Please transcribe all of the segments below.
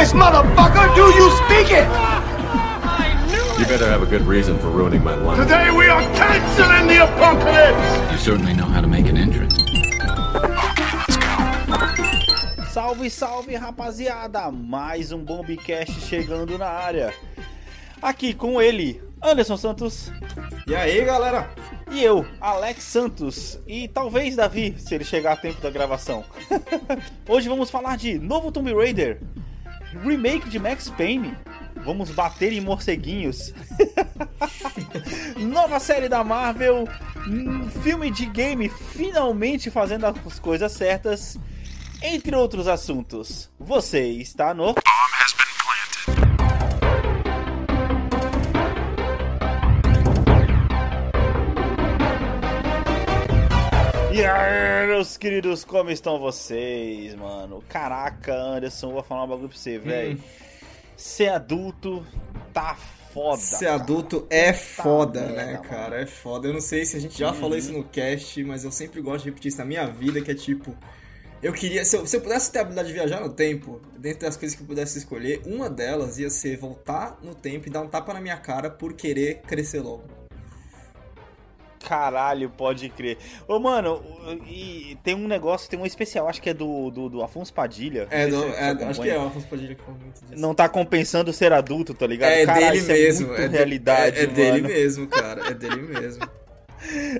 English, motherfucker! Do you speak it? You better have a good reason for ruining my life. Today we are canceling the apocalypse! You certainly know how to make an entrance. Salve, salve, rapaziada! Mais um Bombcast chegando na área. Aqui com ele, Anderson Santos. E aí, galera? E eu, Alex Santos. E talvez Davi, se ele chegar a tempo da gravação. Hoje vamos falar de novo Tomb Raider, remake de Max Payne. Vamos bater em morceguinhos. Nova série da Marvel, filme de game finalmente fazendo as coisas certas, entre outros assuntos. Você está no Meus queridos, como estão vocês, mano? Caraca, Anderson, vou falar um bagulho pra você, velho. Ser adulto tá foda. Ser cara. adulto é foda, né, cara? É foda. Eu não sei se a gente já falou isso no cast, mas eu sempre gosto de repetir isso na minha vida, que é tipo... Eu queria... Se eu, se eu pudesse ter a habilidade de viajar no tempo, dentre as coisas que eu pudesse escolher, uma delas ia ser voltar no tempo e dar um tapa na minha cara por querer crescer logo. Caralho, pode crer. Ô, mano, e tem um negócio, tem um especial, acho que é do, do, do Afonso Padilha. É, não do- é, acho que é o Afonso Padilha que fala muito disso. Não tá compensando ser adulto, tá ligado? é Caralho, dele isso mesmo. É muito é de- realidade, é, é dele mesmo, cara. É dele mesmo.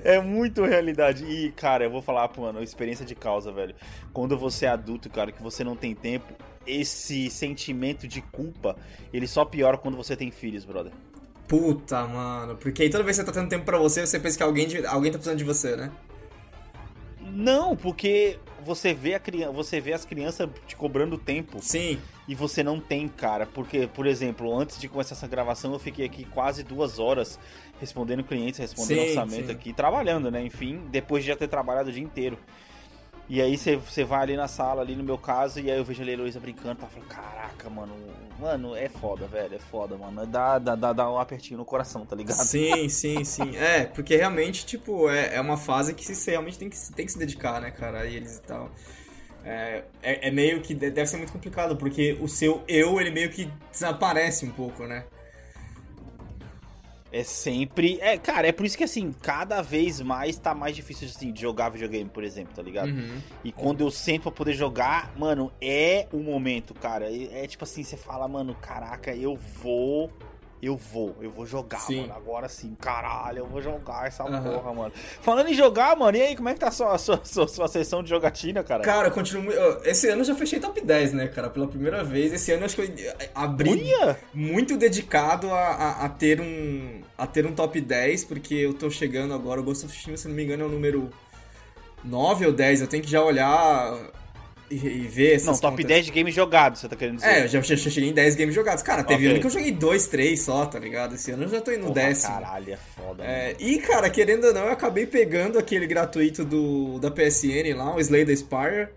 É muito realidade. E, cara, eu vou falar, mano, experiência de causa, velho. Quando você é adulto, cara, que você não tem tempo, esse sentimento de culpa, ele só piora quando você tem filhos, brother. Puta, mano. Porque aí toda vez que você tá tendo tempo pra você, você pensa que alguém, de- alguém tá precisando de você, né? Não, porque você vê a criança, você vê as crianças te cobrando tempo Sim. e você não tem, cara. Porque, por exemplo, antes de começar essa gravação, eu fiquei aqui quase duas horas respondendo clientes, respondendo Sim, orçamento sim. aqui, trabalhando, né? Enfim, depois de já ter trabalhado o dia inteiro. E aí você- vai ali na sala, ali no meu caso, e aí eu vejo a Heloísa brincando, tá falando, caraca, mano, mano, é foda, velho, é foda, mano. Dá, dá, dá, dá um apertinho no coração, tá ligado? Sim, sim, sim. É, porque realmente, tipo, é, é uma fase que você realmente tem que, se- tem que se dedicar, né, cara, a eles e tal. É, é, é meio que de- deve ser muito complicado, porque o seu eu, ele meio que desaparece um pouco, né? É sempre. É, cara, é por isso que assim, cada vez mais tá mais difícil assim, de jogar videogame, por exemplo, tá ligado? Uhum. E quando eu sento pra poder jogar, mano, é o momento, cara. É, é tipo assim, você fala, mano, caraca, eu vou. Eu vou, eu vou jogar, Sim. mano. Agora sim, caralho, eu vou jogar essa Aham. porra, mano. Falando em jogar, mano, e aí, como é que tá a sua, sua, sua, sua sessão de jogatina, cara? Cara, eu continuo. Esse ano eu já fechei top 10, né, cara? Pela primeira vez. Esse ano eu acho que eu abri Olha! muito dedicado a, a, a ter um a ter um top 10, porque eu tô chegando agora, o Ghost of Tsushima, se não me engano, é o número 9 ou 10, eu tenho que já olhar e, e ver essas Não, top contas. 10 de games jogados, você tá querendo dizer? É, eu já, já cheguei em 10 games jogados. Cara, teve Ok. ano que eu joguei 2, 3 só, tá ligado? Esse ano eu já tô indo no Porra, décimo. Caralho, é foda. É, mano. e, cara, querendo ou não, eu acabei pegando aquele gratuito do, da PSN lá, o Slay the Spire.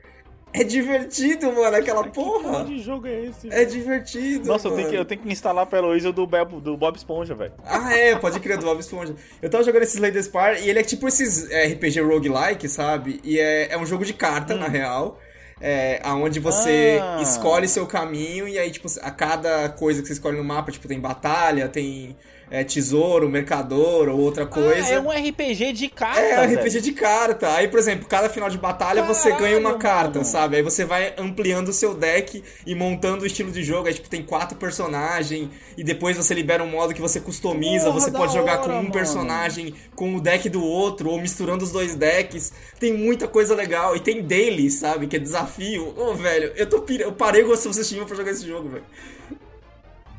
É divertido, mano, aquela porra. Que jogo é esse? É divertido, Nossa, eu tenho, que, mano. eu tenho que instalar pra Heloísa do, Bebo- do Bob Esponja, velho. Ah, é, pode crer, do Bob Esponja. Eu tava jogando esse Slay the Spire e ele é tipo esses é, RPG roguelike, sabe? E é, é um jogo de carta, na real. É, onde você Ah. escolhe seu caminho e aí, tipo, a cada coisa que você escolhe no mapa, tipo, tem batalha, tem é, tesouro, mercador ou outra coisa. Ah, é um RPG de carta, É, um velho. RPG de carta. Aí, por exemplo, cada final de batalha você ganha uma Caralho, carta, mano. sabe? Aí você vai ampliando o seu deck e montando o estilo de jogo. Aí, tipo, tem quatro personagens e depois você libera um modo que você customiza. Porra, você pode jogar com hora, um mano. personagem com o deck do outro ou misturando os dois decks. Tem muita coisa legal. E tem daily, sabe? Que é desafio. Ô, velho, eu tô pira... Eu parei o Ghost of Tsushima pra jogar esse jogo, velho.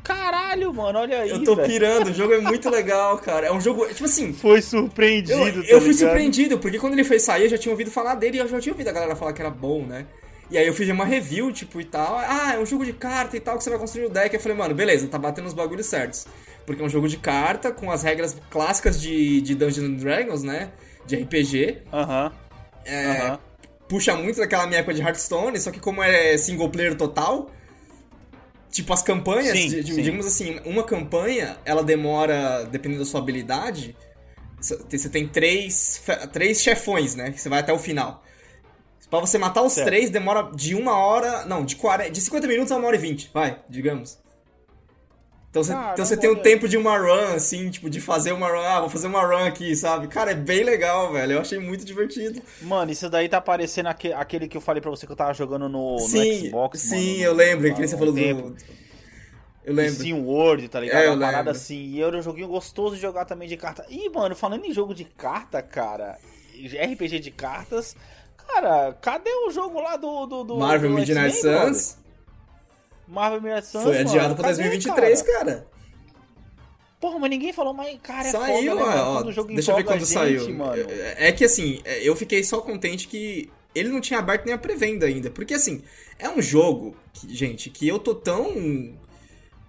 Caralho, mano, olha aí, Eu tô velho. pirando. O jogo é muito legal, cara. É um jogo... Tipo assim... Foi surpreendido, Eu, tá eu fui surpreendido, porque quando ele foi sair, eu já tinha ouvido falar dele e eu já tinha ouvido a galera falar que era bom, né? E aí eu fiz uma review, tipo, e tal. Ah, é um jogo de carta e tal, que você vai construir o deck. Eu falei, mano, beleza, tá batendo os bagulhos certos. Porque é um jogo de carta, com as regras clássicas de, de Dungeons and Dragons, né? De RPG. Aham, É, aham. Puxa muito daquela minha época de Hearthstone, só que como é single player total... Tipo, as campanhas, Sim, di- sim. digamos assim, uma campanha, ela demora, dependendo da sua habilidade, você tem três, três chefões, né? Que você vai até o final. Pra você matar os Certo. três, demora de uma hora. Não, de, 40, de 50 minutos a uma hora e 20, vai, digamos. Então você, Caramba, então você tem um tempo de uma run, assim, tipo, de fazer uma run. Ah, vou fazer uma run aqui, sabe? Cara, é bem legal, velho. Eu achei muito divertido. Mano, isso daí tá parecendo aque- aquele que eu falei pra você que eu tava jogando no, no sim, Xbox. sim, mano, eu no- lembro. Aquele que você falou tempo. do. Eu lembro. Sim, World, tá ligado? É, eu Uma parada assim. E era um joguinho gostoso de jogar também de carta. Ih, mano, falando em jogo de carta, cara. RPG de cartas. Cara, cadê o jogo lá do. do, do Marvel do Midnight? Suns Marvel Midnight Suns. foi adiado mano, pra cadê, 2023, cara? cara. Porra, mas ninguém falou, mas cara, é Saiu, foda, ó, mano? ó, Quando o jogo deixa eu ver quando gente, saiu. Mano. É é que assim, é, eu fiquei só contente que ele não tinha aberto nem a pré-venda ainda. Porque assim, é um jogo, que, gente, que eu tô tão.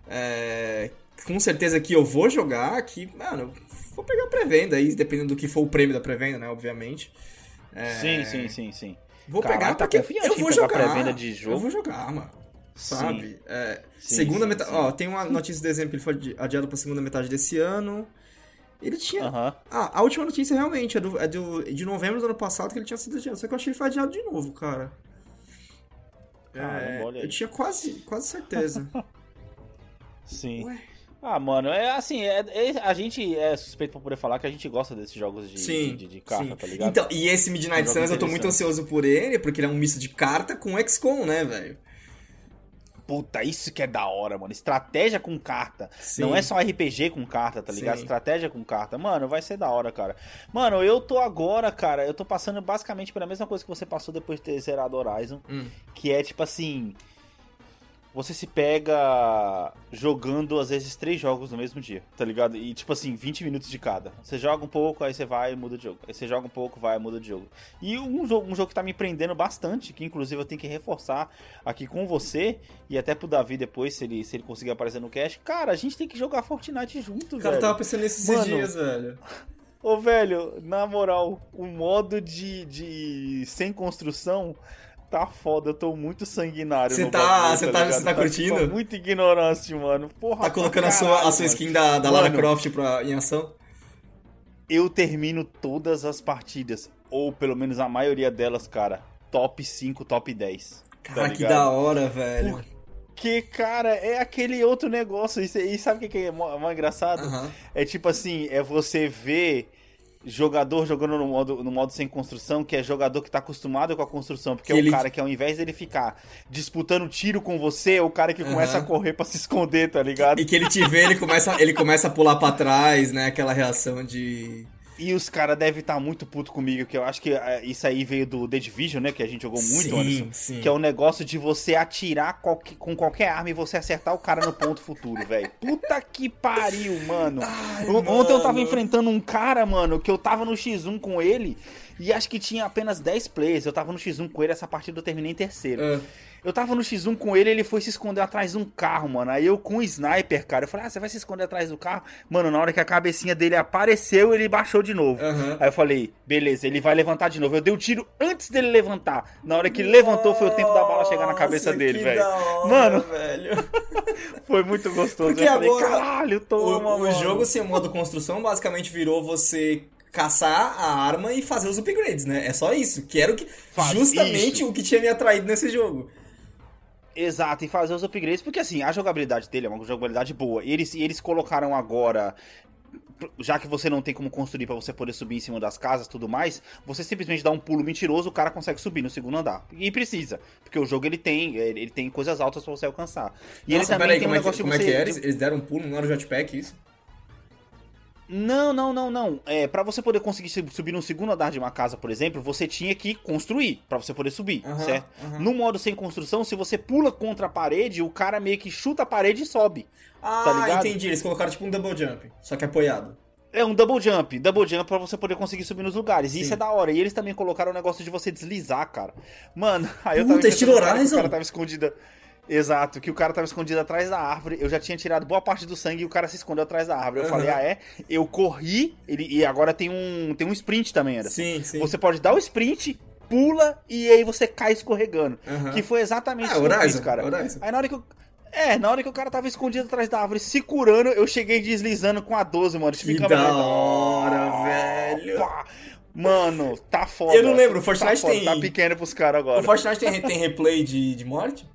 é, com certeza que eu vou jogar que, mano, vou pegar a pré-venda aí, dependendo do que for o prêmio da pré-venda, né? Obviamente. É, Sim, sim, sim, sim. Vou Caralho, pegar tá porque eu vou jogar. pré-venda de jogo? Eu vou jogar, mano. Sabe? Sim. É, Sim, segunda sim, metade. Ó, tem uma notícia de exemplo, ele foi adi- adiado pra segunda metade desse ano. Ele tinha. Aham. Ah, a última notícia realmente é, do, é do- de novembro do ano passado que ele tinha sido adiado. Só que eu achei que foi adiado de novo, cara. Caramba, É, eu tinha quase, quase certeza. Sim. Ué. Ah, mano, é assim, é, é- a gente é suspeito pra poder falar que a gente gosta desses jogos de, Sim. de, de carta, sim. tá ligado? Então, e esse Midnight jogo Suns eu tô muito ansioso por ele, porque ele é um misto de carta com XCOM, né, velho? Puta, isso que é da hora, mano. Estratégia com carta. Sim. Não é só RPG com carta, tá ligado? Sim. Estratégia com carta. Mano, vai ser da hora, cara. Mano, eu tô agora, cara, eu tô passando basicamente pela mesma coisa que você passou depois de ter zerado Horizon. Hum. Que é tipo assim. Você se pega jogando, às vezes, três jogos no mesmo dia, tá ligado? E, tipo assim, 20 minutos de cada. Você joga um pouco, aí você vai e muda de jogo. Aí você joga um pouco, vai e muda de jogo. E um jogo, um jogo que tá me prendendo bastante, que inclusive eu tenho que reforçar aqui com você, e até pro Davi depois, se ele, se ele conseguir aparecer no cast. Cara, a gente tem que jogar Fortnite junto, O cara velho. tava pensando nesses Mano, dias, velho. Ô, velho, na moral, o modo de, de sem construção tá foda. Eu tô muito sanguinário. Você tá- você tá- ligado? você tá curtindo? tipo, muito ignorante, mano. Porra, Tá colocando pra a sua, caralho, a sua skin da, da Lara Mano. Croft pra, em ação? Eu termino todas as partidas, ou pelo menos a maioria delas, cara, top 5, top 10. tá Cara, que ligado? da hora, velho. Porque, cara, é aquele outro negócio. E, e sabe o que que é mó engraçado? Aham. É tipo assim, é você ver jogador jogando no modo, no modo sem construção, que é jogador que tá acostumado com a construção, porque Que é o cara que ao invés dele ficar disputando tiro com você, é o cara que começa Aham. a correr pra se esconder, tá ligado? E que ele te vê, ele começa, ele começa a pular pra trás, né? Aquela reação de. E os caras devem estar muito puto comigo, que eu acho que é, isso aí veio do The Division, né? Que a gente jogou muito, Sim, Anderson. sim. Que é o negócio de você atirar qualque- com qualquer arma e você acertar o cara no ponto futuro, velho. Puta que pariu, mano. O- Ontem eu tava mano. enfrentando um cara, mano, que eu tava no X1 com ele e acho que tinha apenas 10 players. Eu tava no X1 com ele, essa partida eu terminei em terceiro. Ah, Eu tava no X1 com ele, ele foi se esconder atrás de um carro, mano. Aí eu com o sniper, cara, eu falei, ah, você vai se esconder atrás do carro? Mano, na hora que a cabecinha dele apareceu, ele baixou de novo. Aham. Aí eu falei, beleza, ele vai levantar de novo. Eu dei o tiro antes dele levantar. Na hora que ele levantou, foi o tempo da bala chegar na cabeça dele, velho. Mano, velho. foi muito gostoso. Porque eu falei, agora caralho, O, toma, o mano. jogo sem modo construção basicamente virou você caçar a arma e fazer os upgrades, né? É só isso. Que era o que, Faz justamente isso. o que tinha me atraído nesse jogo. Exato, e fazer os upgrades, porque assim, a jogabilidade dele é uma jogabilidade boa. E eles, e eles colocaram agora. Já que você não tem como construir pra você poder subir em cima das casas e tudo mais, você simplesmente dá um pulo mentiroso, o cara consegue subir no segundo andar. E precisa, porque o jogo ele tem, ele ele tem coisas altas pra você alcançar. E ele Nossa, também peraí, tem um como, é que, negócio como é de que você. era? Eles deram um pulo, não era o jetpack isso? Não, não, não, não. É, para você poder conseguir sub- subir no segundo andar de uma casa, por exemplo, você tinha que construir pra você poder subir, Aham, certo? aham. No modo sem construção, se você pula contra a parede, o cara meio que chuta a parede e sobe. Ah, Tá ligado? entendi. Eles colocaram tipo um double jump, só que apoiado. É um double jump, double jump pra você poder conseguir subir nos lugares. E isso é da hora. E eles também colocaram o negócio de você deslizar, cara. Mano, aí eu Puta, tava estilo enfrentando um cara que Horizon. O cara tava escondido. Exato, que o cara tava escondido atrás da árvore. Eu já tinha tirado boa parte do sangue e o cara se escondeu atrás da árvore. Eu Aham. falei, ah, é? Eu corri, ele, e agora tem um, tem um sprint também, era. Sim, sim. Você pode dar o sprint, pula e aí você cai escorregando. Aham. Que foi exatamente Ah, o que eu fiz, Horizon, cara. Horizon. Aí na hora que eu. É, na hora que o cara tava escondido atrás da árvore, se curando, eu cheguei deslizando com a 12, mano. Que da hora, velho. Pá! Mano, tá foda. Eu não lembro, o Fortnite tá foda, tem- Tá pequeno pros caras agora. O Fortnite tem, tem replay de, de morte?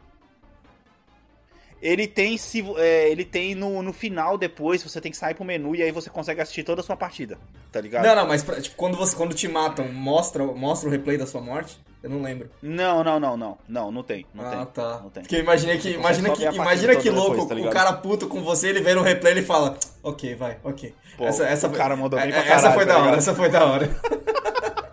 Ele tem se é, ele tem no, no final depois, você tem que sair pro menu e aí você consegue assistir toda a sua partida, tá ligado? Não, não, mas tipo, quando, você, quando te matam, mostra, mostra o replay da sua morte? Eu não lembro. Não, não, não, não. Não, não tem. Não ah, tem. tá. Não tem. Porque eu imaginei que, imagina que, imagina que louco, depois, tá o cara puto com você, ele vê no replay ele fala, ok, vai, ok. Pô, o cara mandou bem pra Essa caralho, foi tá da hora, essa foi da hora.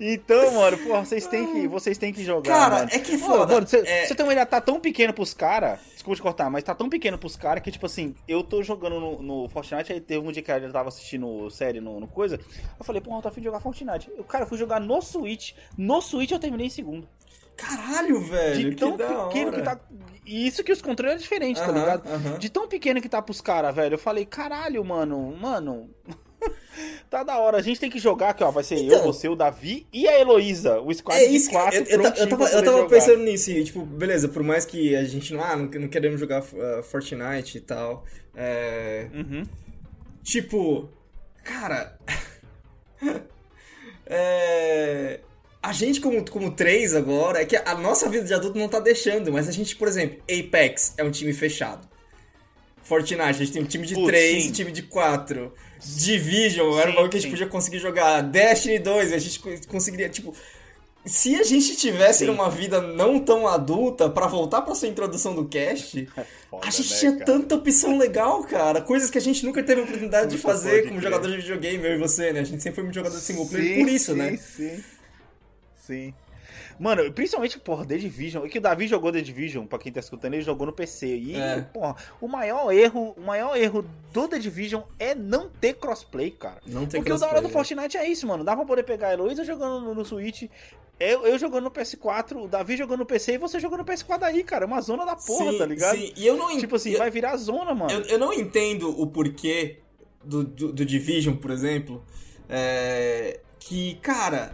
Então, mano, porra, vocês têm que, vocês têm que jogar, Cara, mano. é que é Pô, foda, Mano, você, é- você tem uma ideia, tá tão pequeno pros caras. Desculpa te cortar, mas tá tão pequeno pros caras que, tipo assim, eu tô jogando no, no Fortnite, aí teve um dia que eu tava assistindo série no, no coisa. Eu falei, porra, eu tô afim de jogar Fortnite. Eu, cara, eu fui jogar no Switch. No Switch eu terminei em segundo. Caralho, velho, De tão que pequeno hora. que tá. E isso que os controles é diferente, tá Aham, ligado? aham. De tão pequeno que tá pros caras, velho. Eu falei, caralho, mano, mano. tá da hora. A gente tem que jogar aqui, ó. Vai ser eu, Então. você, o Davi e a Heloísa. O squad É de isso que quatro. eu, eu, eu tava, eu tava pensando nisso, e, tipo, beleza, por mais que a gente não, ah, não, não queremos jogar uh, Fortnite e tal, é, Uhum. tipo, cara, é, a gente como, como três agora, é que a nossa vida de adulto não tá deixando, mas a gente, por exemplo, Apex é um time fechado. Fortnite, a gente tem um time de Putz, três sim. e um time de quatro. Division, era um Sim, bagulho que a gente sim. podia conseguir jogar. Destiny 2, a gente co- conseguiria, tipo... Se a gente tivesse Sim. numa vida não tão adulta, pra voltar pra sua introdução do cast, foda, a gente né, tinha cara? tanta opção legal, cara. Coisas que a gente nunca teve a oportunidade de fazer como crer. jogador de videogame, eu e você, né? A gente sempre foi muito jogador de single player Sim, por isso, sim, né? Sim. Sim. Mano, principalmente, porra, The Division. É que o Davi jogou The Division, pra quem tá escutando, ele jogou no PC. E, É. porra, o maior erro, o maior erro do The Division é não ter crossplay, cara. Não tem Porque o da hora do crossplay, Fortnite é isso, mano. Dá pra poder pegar a Heloísa jogando no, no Switch, eu, eu jogando no PS4, o Davi jogando no PC e você jogando no PS4 aí, cara. É uma zona da porra, sim, tá ligado? Sim, e eu não Tipo assim, eu- vai virar zona, mano. Eu, eu não entendo o porquê do, do, do Division, por exemplo. É, que, cara.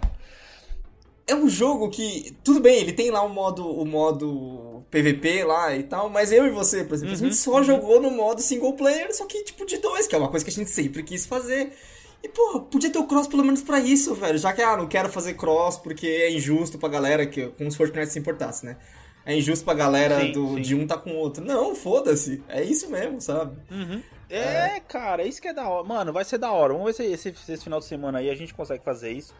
É um jogo que. Tudo bem, ele tem lá o modo, o modo PVP lá e tal, mas eu e você, por exemplo, a Uhum, gente só jogou no modo single player, só que tipo de dois, que é uma coisa que a gente sempre quis fazer. E, porra, podia ter o cross pelo menos pra isso, velho. Já que, ah, não quero fazer cross porque é injusto pra galera, que, como se Fortnite se importasse, né? É injusto pra galera Sim, do, sim. de um tá com o outro. Não, foda-se. É isso mesmo, sabe? É, cara, isso que é da hora. Mano, vai ser da hora. Vamos ver se esse, se esse final de semana aí a gente consegue fazer isso.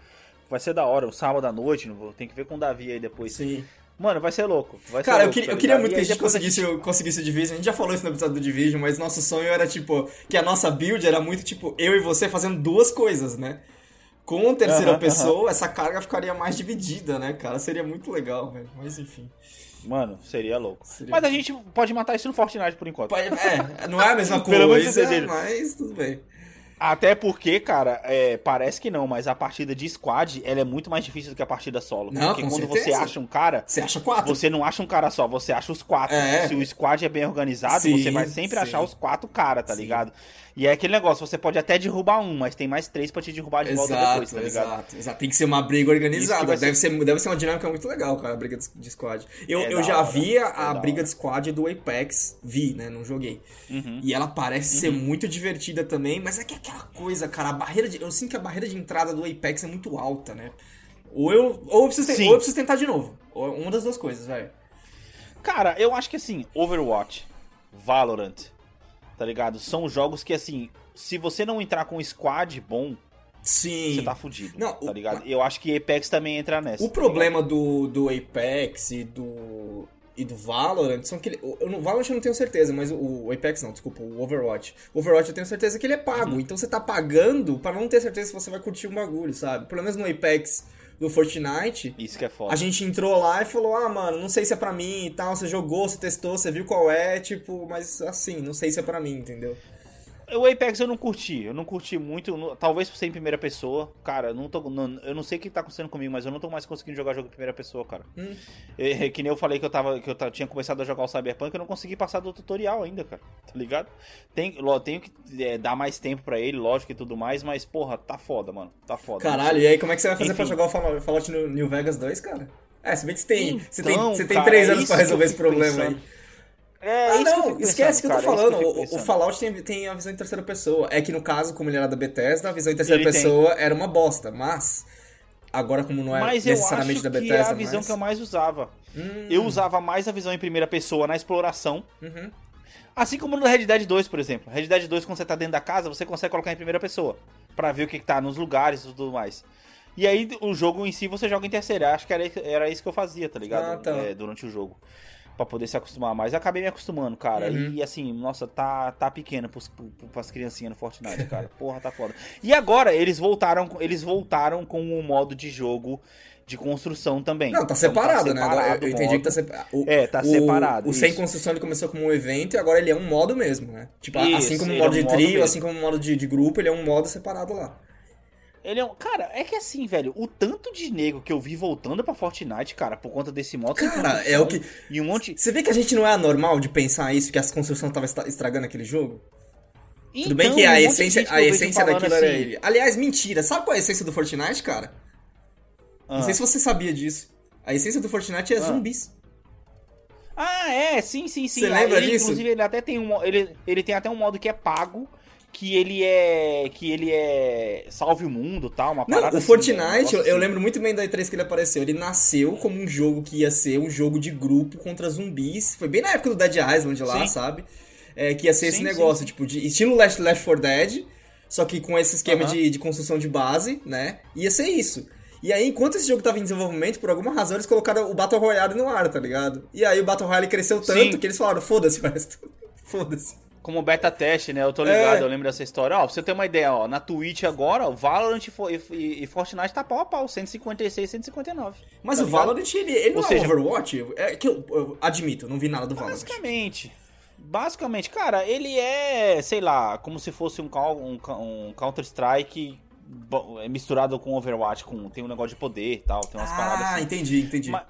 Vai ser da hora, o sábado à noite, tem que ver com o Davi aí depois. Sim. Mano, vai ser louco. Vai ser Cara, eu louco, queria, tá eu queria ligado? muito E que a gente conseguisse, conseguisse o Division. A gente já falou isso no episódio do Division, mas nosso sonho era, tipo, que a nossa build era muito, tipo, eu e você fazendo duas coisas, né? Com a terceira Aham, pessoa, essa carga ficaria mais dividida, né, cara? Seria muito legal, velho. Mas enfim. Mano, seria louco. Seria Mas a gente pode matar isso no Fortnite por enquanto. É, não é a mesma coisa, eu mas tudo bem. Até porque, cara, é, parece que não, mas a partida de squad ela é muito mais difícil do que a partida solo. Não, porque quando certeza. você acha um cara, Você acha quatro? você não acha um cara só, você acha os quatro. É. Se o squad é bem organizado, Sim, você vai sempre sim. achar os quatro caras, tá Sim. ligado? E é aquele negócio, você pode até derrubar um, mas tem mais três pra te derrubar de volta Exato, depois, tá ligado? exato, exato. Tem que ser uma briga organizada. vai Deve ser... deve ser uma dinâmica muito legal, cara, a briga de, squad. Eu, É eu já hora, via é a da briga de squad do Apex, vi, né? Não joguei. Uhum. E ela parece ser muito divertida também, mas é que é aquela coisa, cara, a barreira de. Eu sinto que a barreira de entrada do Apex é muito alta, né? Ou eu, ou eu, preciso, ou eu preciso tentar de novo. Ou uma das duas coisas, velho. Cara, eu acho que assim, Overwatch, Valorant, tá ligado? São jogos que assim, se você não entrar com um squad bom, Sim. você tá fudido, Não, tá o- ligado? Eu acho que Apex também entra nessa. O tá problema do, do Apex e do. E do Valorant são que ele. Eu, no Valorant eu não tenho certeza, mas o, o Apex não, desculpa, o Overwatch. O Overwatch eu tenho certeza que ele é pago. Uhum. Então você tá pagando pra não ter certeza se você vai curtir o bagulho, sabe? Pelo menos no Apex do Fortnite? Isso que é foda. a gente entrou lá e falou: ah, mano, não sei se é pra mim e tal. Você jogou, você testou, você viu qual é, tipo, mas assim, não sei se é pra mim, entendeu? O Apex eu não curti, eu não curti muito, não- talvez por ser em primeira pessoa. Cara, eu não tô, não- eu não sei o que tá acontecendo comigo, mas eu não tô mais conseguindo jogar jogo em primeira pessoa, cara. Hum. É, é que nem eu falei que eu tava que eu tinha começado a jogar o Cyberpunk, eu não consegui passar do tutorial ainda, cara. Tá ligado? Tem, lo- tenho que é, dar mais tempo pra ele, lógico e tudo mais, mas porra, tá foda, mano. Tá foda. Caralho, e aí como é que você vai fazer pra Enfim. jogar o Fall- Fallout no New Vegas 2, cara? É, se bem que você tem, você tem, Então, você tem cara, três é anos pra resolver esse problema pensando. aí. É Ah, que eu não, fico esquece que eu tô cara, é falando. eu fico o-. Fallout tem, tem a visão em terceira pessoa. É que no caso, como ele era da Bethesda, a visão em terceira Ele tem. pessoa era uma bosta. Mas, agora como não é Mas eu necessariamente acho da que Bethesda é a visão. Hum. que eu mais usava. Eu usava mais a visão em primeira pessoa na exploração. Uhum. Assim como no Red Dead 2, por exemplo. Red Dead 2, quando você tá dentro da casa, você consegue colocar em primeira pessoa. Pra ver o que, que tá nos lugares e tudo mais. E aí, o jogo em si, você joga em terceira. Acho que era, era isso que eu fazia, tá ligado? Ah, tá. É, durante o jogo. Pra poder se acostumar mais. Eu acabei me acostumando, cara. Uhum. E assim, nossa, tá, tá pequeno pros, pro- pras criancinhas no Fortnite, cara. Porra, tá foda. E agora, eles voltaram, eles voltaram com o modo de jogo de construção também. Não, tá Então, separado, né? Agora, separado eu o entendi que tá modo. separado. O, É, tá o- separado, O sem isso. construção ele começou como um evento e agora ele é um modo mesmo, né? Tipo, assim Isso, como o ele modo é um de modo trio, mesmo. assim como o modo de, de grupo, ele é um modo separado lá. Ele é um. Cara, é que assim, velho, o tanto de nego que eu vi voltando pra Fortnite, cara, por conta desse modo. Cara, é o que- E um monte. Você vê que a gente não é anormal de pensar isso, que as construções estavam estra- estragando aquele jogo? Tudo Então, bem que um a de essência, que a essência daquilo era assim, ele. Aliás, mentira. Sabe qual é a essência do Fortnite, cara? ah. Não sei se você sabia disso. A essência do Fortnite é zumbis. Ah, é, sim, sim, sim. Você Ah, lembra ele, disso? Inclusive, ele até tem um. Ele, ele tem até um modo que é pago. Que ele é. Que ele é. Salve o mundo tal, uma Não, parada o assim, Fortnite, né, eu, eu assim. lembro muito bem da E3 que ele apareceu. Ele nasceu como um jogo que ia ser um jogo de grupo contra zumbis. Foi bem na época do Dead Island lá, Sim. sabe? É, que ia ser esse Sim, negócio, sim, tipo, de estilo Left, Left 4 Dead, só que com esse esquema Aham. de, de construção de base, né? Ia ser isso. E aí, enquanto esse jogo tava em desenvolvimento, por alguma razão eles colocaram o Battle Royale no ar, tá ligado? E aí o Battle Royale cresceu tanto que eles falaram, foda-se o resto. Foda-se. Como beta teste, né? Eu tô ligado, É. eu lembro dessa história. Ó, pra você ter uma ideia, ó, na Twitch agora, o Valorant e, e, e Fortnite tá pau a pau, 156, 159. Mas Tá o ligado? Valorant, ele, ele Ou não seja- é Overwatch? É que eu, eu admito, não vi nada do Valorant. Basicamente. Basicamente, cara, ele é, sei lá, como se fosse um, um, um Counter-Strike é misturado com Overwatch, com, tem um negócio de poder e tal, tem umas paradas Ah, assim. entendi, entendi. Ma-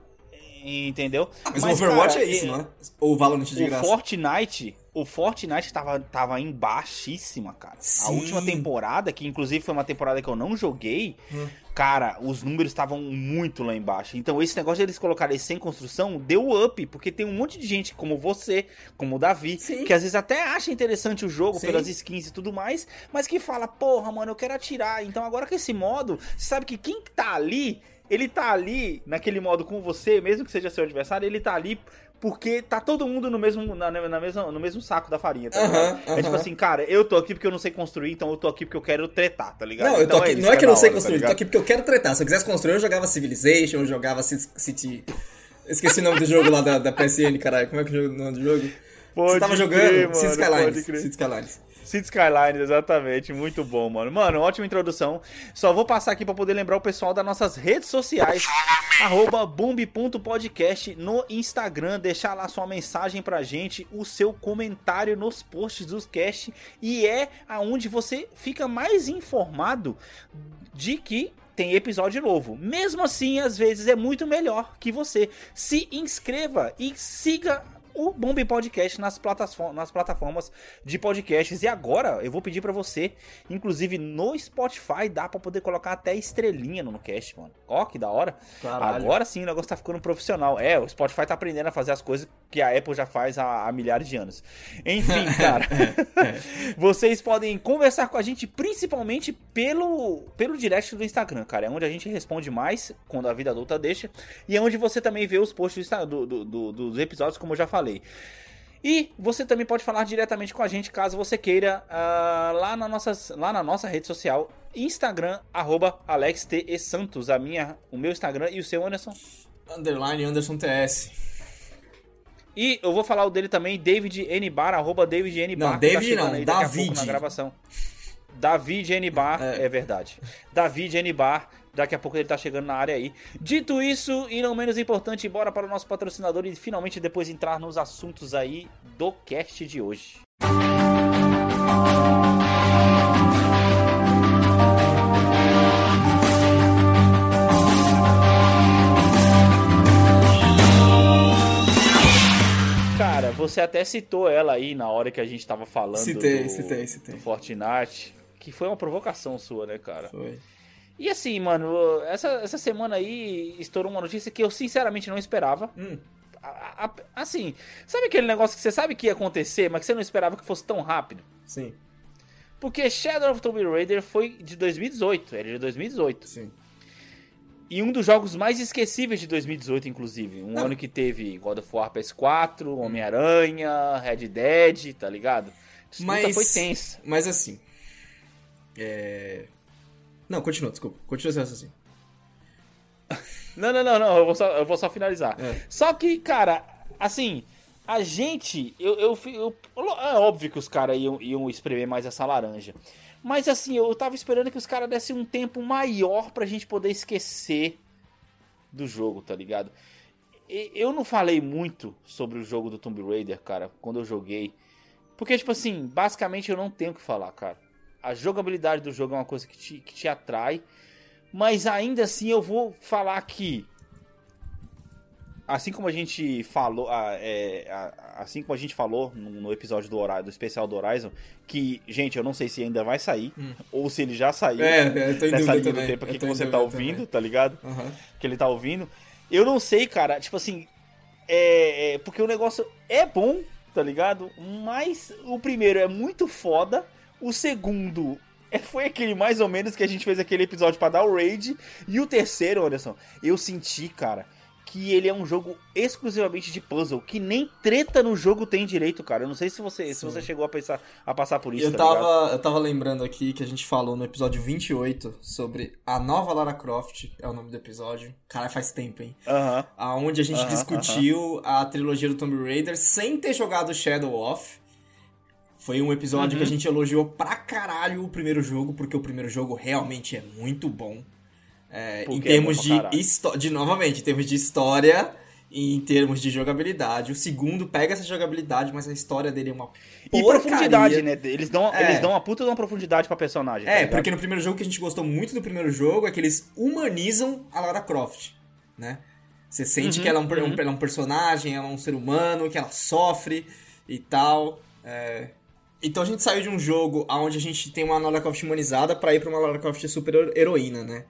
Entendeu? Mas, o Overwatch cara, é isso, não é? Ou o Valorant de O graça? Fortnite, o Fortnite tava, tava em baixíssima, cara. A Sim. última temporada, que inclusive foi uma temporada que eu não joguei, Hum. cara, os números estavam muito lá embaixo. Então esse negócio de eles colocarem sem construção deu up, porque tem um monte de gente como você, como o Davi, Sim. que às vezes até acha interessante o jogo Sim. pelas skins e tudo mais, mas que fala, porra, mano, eu quero atirar. Então agora com esse modo, você sabe que quem tá ali, ele tá ali naquele modo com você, mesmo que seja seu adversário, ele tá ali porque tá todo mundo no mesmo, na, na mesma, no mesmo saco da farinha, tá ligado? É tipo assim, cara, eu tô aqui porque eu não sei construir, então eu tô aqui porque eu quero tretar, tá ligado? Não, eu tô Então aqui, isso não é que eu não sei hora, tá construir, eu tô aqui porque eu quero tretar. Se eu quisesse construir, eu jogava Civilization, eu jogava City... Esqueci o nome do jogo lá da, da PSN, caralho. Como é que é o nome do jogo? Pode Você tava crer, jogando mano, City Skylines. City Skylines. City Skylines, exatamente. Muito bom, mano. Mano, ótima introdução. Só vou passar aqui pra poder lembrar o pessoal das nossas redes sociais. Arroba no Instagram. Deixar lá sua mensagem pra gente, o seu comentário nos posts dos cast. E é aonde você fica mais informado de que tem episódio novo. Mesmo assim, às vezes é muito melhor que você se inscreva e siga o Bomb Podcast nas, plataformas, nas plataformas de podcasts. E agora eu vou pedir pra você, inclusive no Spotify, dá pra poder colocar até estrelinha no cast, mano. Ó, que da hora. Caralho. Agora sim o negócio tá ficando profissional. É, o Spotify tá aprendendo a fazer as coisas que a Apple já faz há, há milhares de anos. Enfim, cara. Vocês podem conversar com a gente principalmente pelo, pelo direct do Instagram, cara. É onde a gente responde mais quando a vida adulta deixa. E é onde você também vê os posts do- do- do- dos episódios, como eu já falei. E você também pode falar diretamente com a gente caso você queira ah, lá, na nossas, lá na nossa rede social, Instagram, arroba Alex T. E Santos, a minha, o meu Instagram e o seu Anderson. Underline Anderson TS. E eu vou falar o dele também, David N. Bar, arroba David N. Não, Bar, que tá David chegando não, David. na gravação. David N. Bar, é. verdade. David N. Bar, daqui a pouco ele tá chegando na área aí. Dito isso, e não menos importante, bora para o nosso patrocinador e finalmente depois entrar nos assuntos aí do cast de hoje. Cara, você até citou ela aí na hora que a gente tava falando Citei, do, citei, citei. do Fortnite, que foi uma provocação sua, né, cara? Foi. E assim, mano, essa, essa semana aí estourou uma notícia que eu sinceramente não esperava. Hum. A- a- assim, sabe aquele negócio que você sabe que ia acontecer, mas que você não esperava que fosse tão rápido? Sim, Porque Shadow of Tomb Raider foi de 2018, ele é de 2018. sim. E um dos jogos mais esquecíveis de 2018, inclusive. Um Não. ano que teve God of War PS4, Homem-Aranha, Red Dead, tá ligado? Disputa Mas- foi tensa. Mas assim. É. Não, continua, desculpa. Continua seu raciocínio. Não, não, não, não, eu vou só, eu vou só finalizar. É. Só que, cara, assim, a gente. Eu, eu, eu- é óbvio que os caras iam, iam espremer mais essa laranja. Mas assim, eu tava esperando que os caras dessem um tempo maior pra gente poder esquecer do jogo, tá ligado? Eu não falei muito sobre o jogo do Tomb Raider, cara, quando eu joguei. Porque, tipo assim, basicamente eu não tenho o que falar, cara. A jogabilidade do jogo é uma coisa que te, que te atrai. Mas ainda assim eu vou falar que. Assim como a gente falou. é, assim como a gente falou no, episódio do, Hora- do especial do Horizon, que, gente, eu não sei se ainda vai sair, ou se ele já saiu. Hum. É, é, eu tô em nessa dúvida linha do tempo aqui que você tá ouvindo, também. tá ligado? Aham. que ele tá ouvindo. Eu não sei, cara, tipo assim, é, é- porque o negócio é bom, tá ligado? Mas o primeiro é muito foda, o segundo é- foi aquele mais ou menos que a gente fez aquele episódio pra dar o raid, e o terceiro, Anderson, eu senti, cara, que ele é um jogo exclusivamente de puzzle, que nem treta no jogo tem direito, cara. Eu não sei se você, se você chegou a pensar a passar por isso, Eu tá ligado? tava, eu tava lembrando aqui que a gente falou no episódio 28 sobre a nova Lara Croft, é o nome do episódio. Cara, faz tempo, hein? Aham. Aonde a gente Aham, discutiu a trilogia do Tomb Raider sem ter jogado Shadow of. Foi um episódio Uhum. que a gente elogiou pra caralho o primeiro jogo, porque o primeiro jogo realmente é muito bom. É, em Porque é termos bom de história. De novamente, em termos de história e em termos de jogabilidade. O segundo pega essa jogabilidade, mas a história dele é uma E porcaria. profundidade, né? Eles dão, É. eles dão uma puta de uma profundidade pra personagem. tá É, porque no primeiro jogo que a gente gostou muito do primeiro jogo é que eles humanizam a Lara Croft, né? Você sente Uhum, que ela é, um, uhum. um- ela é um personagem, ela é um ser humano, que ela sofre e tal. é. Então a gente saiu de um jogo onde a gente tem uma Lara Croft humanizada pra ir pra uma Lara Croft super heroína, né?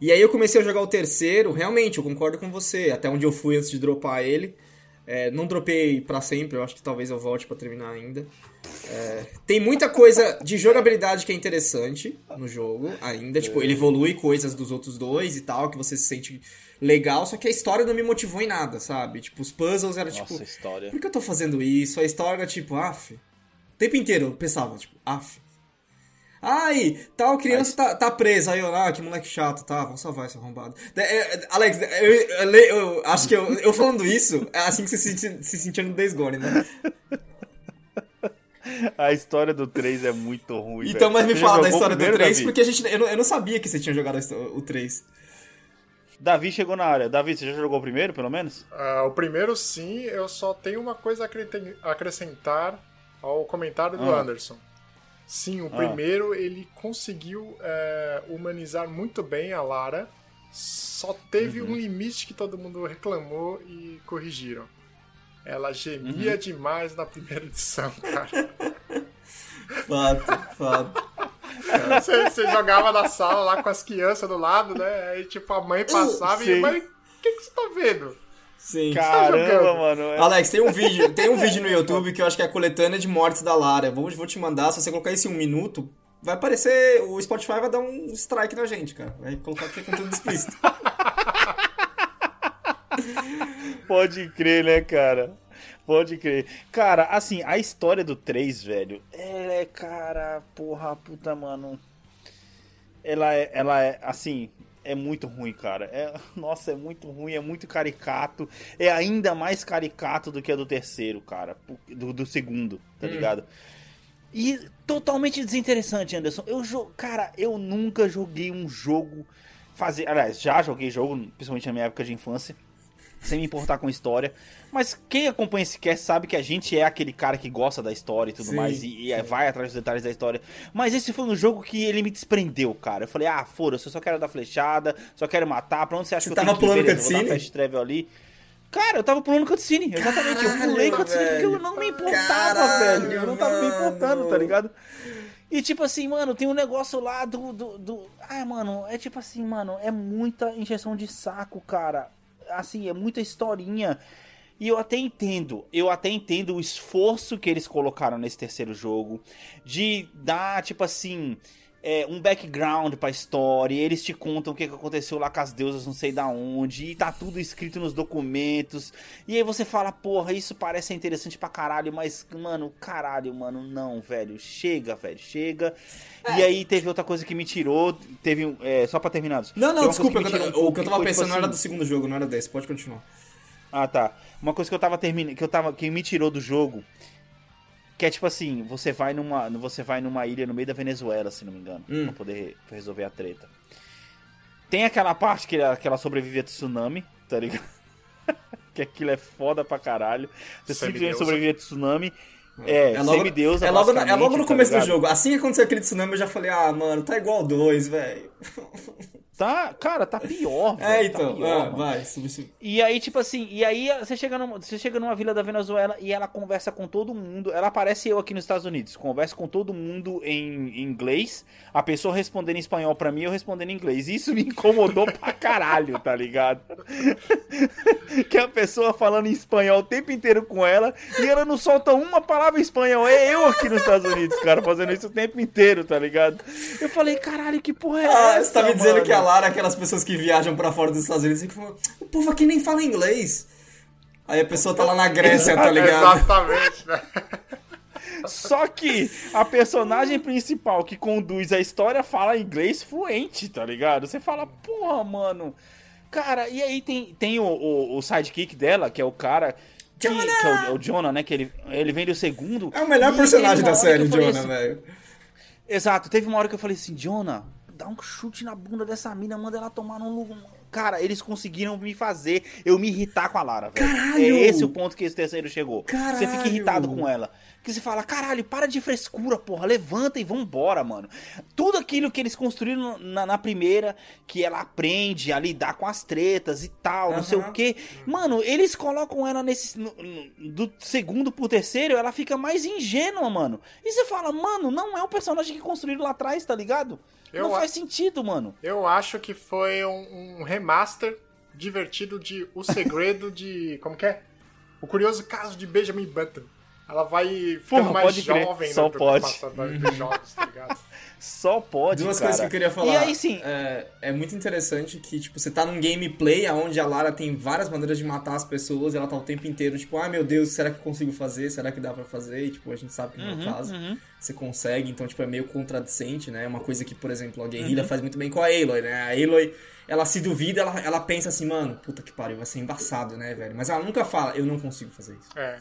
E aí eu comecei a jogar o terceiro, realmente, eu concordo com você, até onde eu fui antes de dropar ele. É, não dropei pra sempre, eu acho que talvez eu volte pra terminar ainda. É, tem muita coisa de jogabilidade que é interessante no jogo ainda. Tipo, ele evolui coisas dos outros dois e tal, que você se sente legal, só que a história não me motivou em nada, sabe? Tipo, os puzzles eram Nossa, tipo, história. por que eu tô fazendo isso? A história era tipo, af. O tempo inteiro eu pensava, tipo, af. Ai, tal criança tá, tá presa. Aí eu, ah, que moleque chato, tá? Vamos salvar esse arrombado. É, é, Alex, eu, eu, eu- eu acho que eu, eu falando isso, é assim que você se, sente- se sentia no né? A história do 3 é muito ruim. Então, velho. mas me Você fala da história do primeiro, 3, Davi? porque a gente, eu, não, eu não sabia que você tinha jogado o 3. Davi chegou na área. Davi, você já jogou o primeiro, pelo menos? Ah, o primeiro, sim, eu só tenho uma coisa a acrescentar ao comentário do Ah. Anderson. Sim, o Ah. primeiro ele conseguiu é, humanizar muito bem a Lara, só teve Uhum. um limite que todo mundo reclamou e corrigiram. Ela gemia Uhum. demais na primeira edição, cara. Fato, fato. Você, você jogava na sala lá com as crianças do lado, né? Aí tipo a mãe passava Sim. e mãe, o que, que você tá vendo? Sim. Caramba, jogando? mano. é- Alex, tem um vídeo, tem um vídeo no YouTube que eu acho que é a coletânea de mortes da Lara. Vou, vou te mandar, se você colocar esse um minuto, vai aparecer. O Spotify vai dar um strike na gente, cara. Vai colocar que é conteúdo explícito. Pode crer, né, cara? Pode crer. Cara, assim, a história do 3, velho, ela é, cara, porra, puta, mano. Ela é, ela é, assim, é muito ruim, cara. É, nossa, é muito ruim, é muito caricato. É ainda mais caricato do que a do terceiro, cara. Do, do segundo, tá ligado? E totalmente desinteressante, Anderson. Eu. Cara, eu nunca joguei um jogo. Fazer... Aliás, já joguei jogo, principalmente na minha época de infância sem me importar com história. Mas quem acompanha esse cast sabe que a gente é aquele cara que gosta da história e tudo Sim, mais, e, e sim. vai atrás dos detalhes da história. Mas esse foi um jogo que ele me desprendeu, cara. Eu falei, ah, foda-se, eu só quero dar flechada, só quero matar. Pra onde você acha Você que eu tava tenho que pulando Beleza, vou dar travel ali. Cara, eu tava pulando cutscene, exatamente. eu Caralho, pulei cutscene porque eu velho. não me importava, Caralho, velho. Eu não tava me importando, mano. tá ligado? E tipo assim, mano, tem um negócio lá do, do, do. Ah, mano, é tipo assim, mano, é muita injeção de saco, cara. Assim, é muita historinha. E eu até entendo, eu até entendo o esforço que eles colocaram nesse terceiro jogo de dar, tipo assim, é, um background pra história, eles te contam o que aconteceu lá com as deusas não sei da onde, e tá tudo escrito nos documentos, e aí você fala, porra, isso parece interessante pra caralho, mas, mano, caralho, mano, não, velho, chega, velho, chega. E aí teve outra coisa que me tirou, teve, é, só pra terminar. Não, não, desculpa, eu que um o que eu tava foi, tipo pensando não era assim, do segundo jogo, não era desse, pode continuar. ah, tá. Uma coisa que eu tava terminando, que eu tava, que me tirou do jogo, que é tipo assim, você vai numa, você vai numa ilha no meio da Venezuela, se não me engano, Hum. pra poder resolver a treta. Tem aquela parte que ela, que ela sobrevive a tsunami, tá ligado? que aquilo é foda pra caralho. Você simplesmente sobrevive a tsunami. É, É logo, semideusa, é logo, é logo no tá começo do ligado? jogo. Assim que aconteceu aquele tsunami, eu já falei, ah, mano, tá igual dois, velho. Tá, cara, tá pior, É, tá então, pior, ah, mano. vai. E aí, tipo assim, e aí você chega, numa, você chega numa vila da Venezuela e ela conversa com todo mundo. Ela aparece eu aqui nos Estados Unidos, conversa com todo mundo em, em inglês. A pessoa respondendo em espanhol pra mim, eu respondendo em inglês. Isso me incomodou pra caralho, tá ligado? que a pessoa falando em espanhol o tempo inteiro com ela e ela não solta uma palavra em espanhol. É eu aqui nos Estados Unidos, cara, fazendo isso o tempo inteiro, tá ligado? Eu falei, caralho, que porra é Ah, essa? você tá me dizendo mano? que a Aquelas pessoas que viajam pra fora dos Estados Unidos, e que falam, o povo aqui nem fala inglês. Aí a pessoa tá lá na Grécia, tá ligado? Exatamente, né? Só que a personagem principal que conduz a história fala inglês fluente, tá ligado? Você fala, porra, mano. Cara, e aí tem, tem o, o, o sidekick dela, que é o cara. Que, que é, o, é o Jonah, né? Que ele, ele vem do segundo. É o melhor personagem da série, Jonah, assim- velho. Exato, teve uma hora que eu falei assim, Jonah, dá um chute na bunda dessa mina, manda ela tomar num lugar. Cara, eles conseguiram me fazer eu me irritar com a Lara, velho. Caralho! É esse o ponto que esse terceiro chegou. Você fica Caralho! irritado com ela. Que você fala, caralho, para de frescura, porra, levanta e vambora, mano. Tudo aquilo que eles construíram na, na primeira, que ela aprende a lidar com as tretas e tal, não sei o que. Mano, eles colocam ela nesse. no- no- do segundo pro terceiro, ela fica mais ingênua, mano. E você fala, mano, não é o personagem que construíram lá atrás, tá ligado? Eu não a- faz sentido, mano. Eu acho que foi um, um remaster divertido de O Segredo de. Como que é? O Curioso Caso de Benjamin Button. Ela vai ficando Porra, mais pode crer. jovem Só pode. dos jogos, tá ligado? Só pode, Duas cara. coisas que eu queria falar. E aí, sim, É, é muito interessante que, tipo, você tá num gameplay onde a Lara tem várias maneiras de matar as pessoas, ela tá o tempo inteiro, tipo, ai meu Deus, será que eu consigo fazer? Será que dá pra fazer? E, tipo, a gente sabe que não é Uhum, caso. uhum. Você consegue, então, tipo, é meio contradicente, né? É uma coisa que, por exemplo, a Uhum. Guerrilla faz muito bem com a Aloy, né? A Aloy, ela se duvida, ela, ela pensa assim, mano, puta que pariu, vai ser embaçado, né, velho? Mas ela nunca fala, eu não consigo fazer isso. É.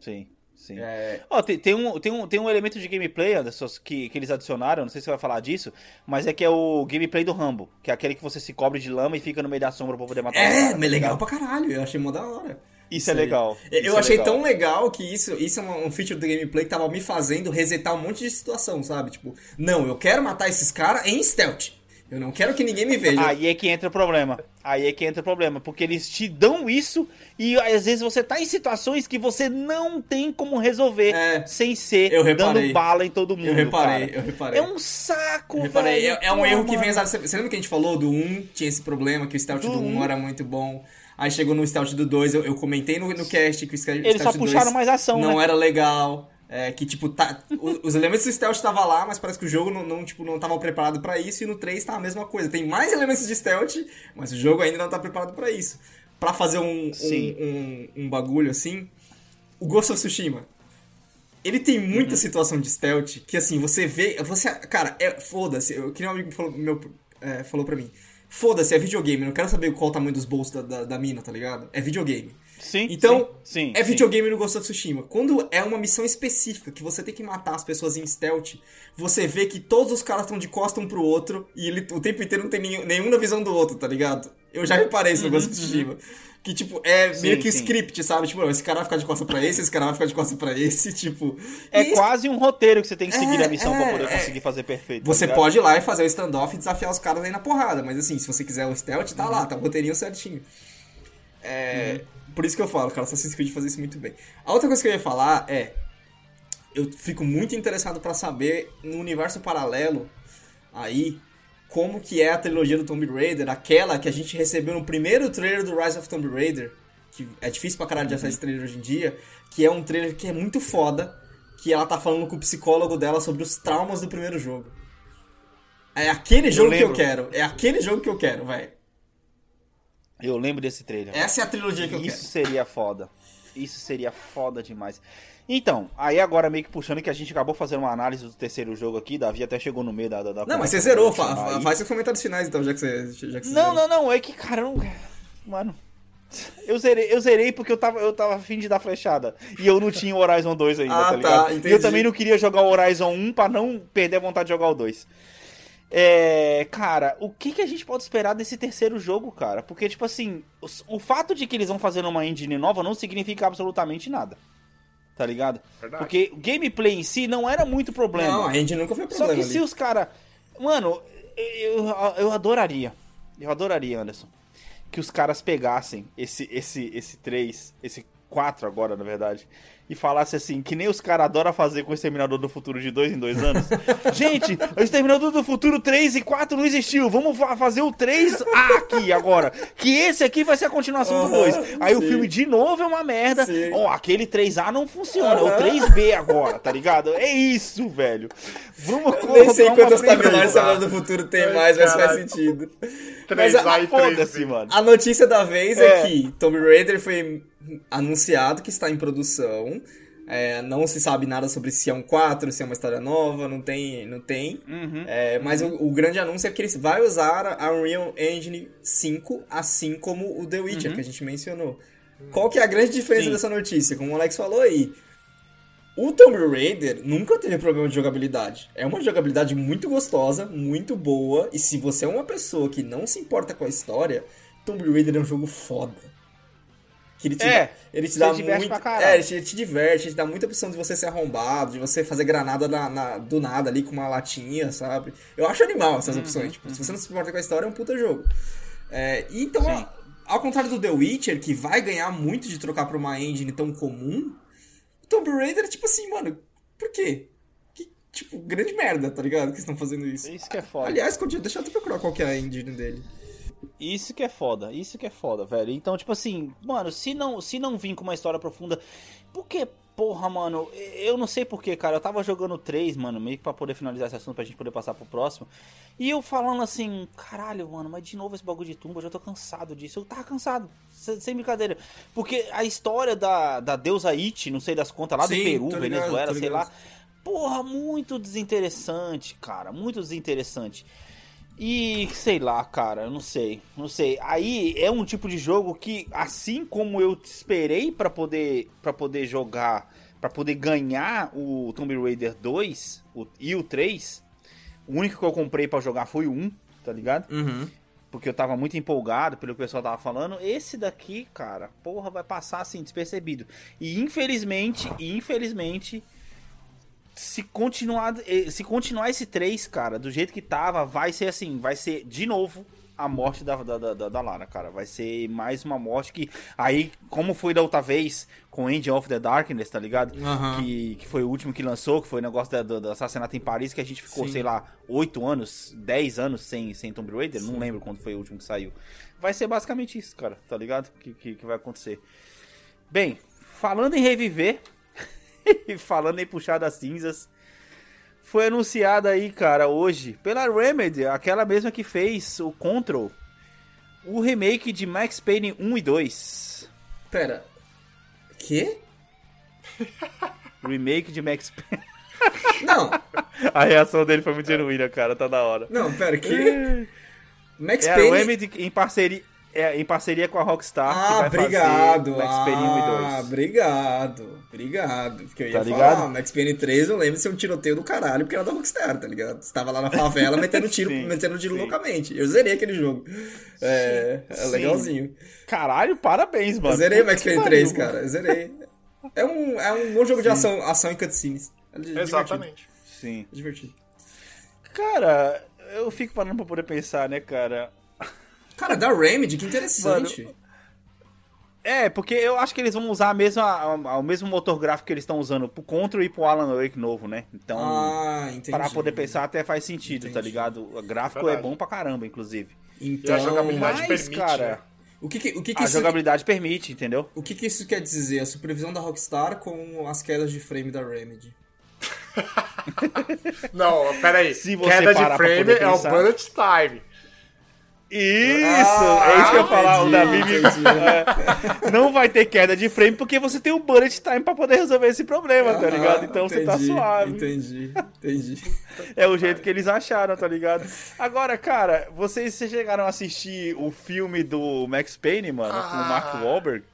Sim, sim. É, Ó, tem, tem um, tem, um, tem um elemento de gameplay, Anderson, que, que eles adicionaram, não sei se você vai falar disso, mas é que é o gameplay do Rambo, que é aquele que você se cobre de lama e fica no meio da sombra pra poder matar é, caras, mas tá legal ligado? pra caralho, eu achei mó da hora. Isso é aí. legal. Eu isso é achei legal. tão legal que isso, isso é um feature do gameplay que tava me fazendo resetar um monte de situação, sabe? Tipo, não, eu quero matar esses caras em stealth. Eu não quero que ninguém me veja. Aí é que entra o problema. Aí é que entra o problema. Porque eles te dão isso e às vezes você tá em situações que você não tem como resolver É. sem ser dando bala em todo mundo. Eu reparei, cara. eu reparei. É um saco, Eu reparei, velho. é, é um erro que vem. Você lembra que a gente falou do 1? Tinha esse problema, que o stealth do, Do 1 um. era muito bom. Aí chegou no stealth do 2, eu, eu comentei no, no cast que o Eles só do 2 puxaram mais ação, não né? era legal. É, que tipo, tá, os elementos do stealth estavam lá, mas parece que o jogo não, não, tipo, não tava preparado pra isso, e no 3 tá a mesma coisa. Tem mais elementos de stealth, mas o jogo ainda não tá preparado pra isso. Pra fazer um, um, um, um bagulho assim, o Ghost of Tsushima. Ele tem muita Uhum. situação de stealth que assim, você vê. Você. Cara, é. Foda-se. Eu queria um amigo que falou, meu, é, falou pra mim. Foda-se, é videogame. Não quero saber qual o tamanho dos bolsos da, da, da mina, tá ligado? É videogame. Sim. Então, sim, sim, é sim. videogame no Ghost of Tsushima. Quando é uma missão específica que você tem que matar as pessoas em stealth, você vê que todos os caras estão de costa um pro outro e ele o tempo inteiro não tem nenhum, nenhum na visão do outro, tá ligado? Eu já reparei isso no Ghost of Tsushima. Que, tipo, é Uhum, Sim, meio que sim. script, sabe? Tipo, esse cara vai ficar de costa pra esse, esse cara vai ficar de costa pra esse, tipo... É quase um roteiro que você tem que seguir É, a missão é, pra poder é. conseguir fazer perfeito. tá Você ligado? pode ir lá e fazer o standoff e desafiar os caras aí na porrada, mas assim, se você quiser o stealth, tá lá, tá o roteirinho certinho. É, Por isso que eu falo, cara, Assassin's Creed faz isso muito bem. A outra coisa que eu ia falar é. Eu fico muito interessado pra saber no universo paralelo aí como que é a trilogia do Tomb Raider, aquela que a gente recebeu no primeiro trailer do Rise of Tomb Raider, que é difícil pra caralho de achar esse trailer hoje em dia, que é um trailer que é muito foda, que ela tá falando com o psicólogo dela sobre os traumas do primeiro jogo. É aquele jogo que eu quero, é aquele jogo que eu quero, velho. Eu lembro desse trailer. Essa é a trilogia que eu Isso quero. seria foda. Isso seria foda demais. Então, aí agora meio que puxando que a gente acabou fazendo uma análise do terceiro jogo aqui, Davi até chegou no meio da. da, da Não, mas você zerou, vou fa aí. faz seus comentários finais então, já que você, já que você Não, zerou. não, não, é que, cara, eu não. Mano. Eu zerei, eu zerei porque eu tava, eu tava afim de dar flechada. E eu não tinha o Horizon 2 ainda, Ah, tá tá, ligado? e entendi. eu também não queria jogar o Horizon 1 pra não perder a vontade de jogar o 2. É, cara, o que, que a gente pode esperar desse terceiro jogo, cara? Porque, tipo assim, os- o, fato de que eles vão fazer uma engine nova não significa absolutamente nada. Tá ligado? Verdade. Porque o gameplay em si não era muito problema. Não, a gente nunca foi Só problema que ali. se os caras. Mano, eu, eu adoraria. Eu adoraria, Anderson. Que os caras pegassem esse, esse, esse 3, esse 4 agora, na verdade. E falassem assim, que nem os caras adoram fazer com o Exterminador do Futuro de dois em dois anos. Gente, o Exterminador do Futuro 3 e 4 não existiu. Vamos fa- fazer o 3 aqui agora. Que esse aqui vai ser a continuação do 2. Aí o sim. filme de novo é uma merda. Ó, aquele 3A não funciona. É o 3B agora, tá ligado? É isso, velho. Vamos Nem sei colocar uma quantas timelines Salvador do Futuro tem Ai, mais, mas faz sentido. 3A a- e Foda-se, 3B. mano. A notícia da vez é, É. que Tomb Raider foi anunciado que está em produção. É, não se sabe nada sobre se é um 4, se é uma história nova, não tem. Não tem. Uhum. É, mas o, o grande anúncio é que ele vai usar a Unreal Engine 5, assim como o The Witcher, que a gente mencionou. Qual que é a grande diferença Sim. dessa notícia? Como o Alex falou aí. O Tomb Raider nunca teve problema de jogabilidade. É uma jogabilidade muito gostosa, muito boa, e se você é uma pessoa que não se importa com a história, Tomb Raider é um jogo foda. Que ele te, É, dá, ele te dá muito. É, ele te, ele te diverte, ele te dá muita opção de você ser arrombado, de você fazer granada na- na- do nada ali com uma latinha, sabe? Eu acho animal essas Uhum, opções. Tipo, se você não se importa com a história, é um puta jogo. É, então, a- ao contrário do The Witcher, que vai ganhar muito de trocar pra uma engine tão comum, o Tomb Raider é tipo assim, mano, por quê? Que, tipo, grande merda, tá ligado? Que estão fazendo isso. Isso que é foda. Aliás, deixa eu até procurar qual que é a engine dele. Isso que é foda, isso que é foda, velho. Então, tipo assim, mano, se não, se não vir com uma história profunda. Porque, porra, mano, eu não sei porquê, cara. Eu tava jogando 3, mano, meio que pra poder finalizar esse assunto pra gente poder passar pro próximo. E eu falando assim, caralho, mano, mas de novo esse bagulho de tumba, eu já tô cansado disso. Eu tava cansado, se- sem brincadeira. Porque a história da, da deusa It, não sei das contas, lá Sim, do Peru, ligado, Venezuela, sei lá. Porra, muito desinteressante, cara. Muito desinteressante. E sei lá, cara, não sei, não sei. Aí é um tipo de jogo que, assim como eu esperei pra poder para poder jogar, pra poder ganhar o Tomb Raider 2 o- e o 3, o único que eu comprei pra jogar foi o 1, tá ligado? Uhum. Porque eu tava muito empolgado pelo que o pessoal tava falando. Esse daqui, cara, porra, vai passar assim, despercebido. E infelizmente, infelizmente, se continuar, eh, se continuar esse 3, cara, do jeito que tava, vai ser assim, vai ser de novo a morte da, da, da, da Lara, cara. Vai ser mais uma morte que. Aí, como foi da outra vez com End of the Darkness, tá ligado? Aham. Que, que foi o último que lançou, que foi o negócio da- do, do assassinato em Paris, que a gente ficou, Sim. sei lá, 8 anos, 10 anos sem, sem Tomb Raider. Não lembro quando foi o último que saiu. Vai ser basicamente isso, cara, tá ligado? Que, que, que vai acontecer. Bem, falando em reviver, falando em puxar das cinzas, foi anunciada aí, cara, hoje, pela Remedy, aquela mesma que fez o Control, o remake de Max Payne 1 e 2. Pera. Quê? Remake de Max Payne. Não, A reação dele foi muito genuína, cara, tá da hora. não, pera, quê? Max É a Payne. Remedy em parceria, é, em parceria com a Rockstar, que Ah, vai obrigado. fazer Max Payne 1 e 2. Ah, obrigado. Obrigado. Porque eu ia Tá falar, ligado? Max Payne 3 eu lembro de ser um tiroteio do caralho, porque era da Rockstar, tá ligado? Você tava lá na favela metendo tiro, Sim, metendo tiro sim. loucamente. Eu zerei aquele jogo. É, é Sim. legalzinho. Caralho, parabéns, mano. Eu zerei Max que Payne pariu, 3, mano. cara. Eu zerei. É um, é um bom jogo de ação, ação em cutscenes. É divertido. Exatamente. Sim. É divertido. Cara, eu fico parando pra poder pensar, né, cara? Cara, da Remedy, que interessante. É, porque eu acho que eles vão usar a mesma, a- o mesmo motor gráfico que eles estão usando pro Control e pro Alan Wake novo, né? Então, ah, entendi. para poder pensar até faz sentido, tá Entendi. ligado? O gráfico Verdade. é bom pra caramba, inclusive. Então, E a jogabilidade Mas, permite, cara, né? O que que, o que, que A isso, jogabilidade permite, entendeu? o que que isso quer dizer? A supervisão da Rockstar com as quedas de frame da Remedy. Não, peraí. Se você Queda parar de frame é o bullet time. Isso! Ah, é isso que eu ia falar. O entendi, Davi me- entendi. é, não vai ter queda de frame porque você tem o bullet time pra poder resolver esse problema, tá ligado? Então você tá Entendi, suave. Entendi, entendi. É o jeito que eles acharam, tá ligado? Agora, cara, vocês chegaram a assistir o filme do Max Payne, mano, com o Mark Ah. Wahlberg?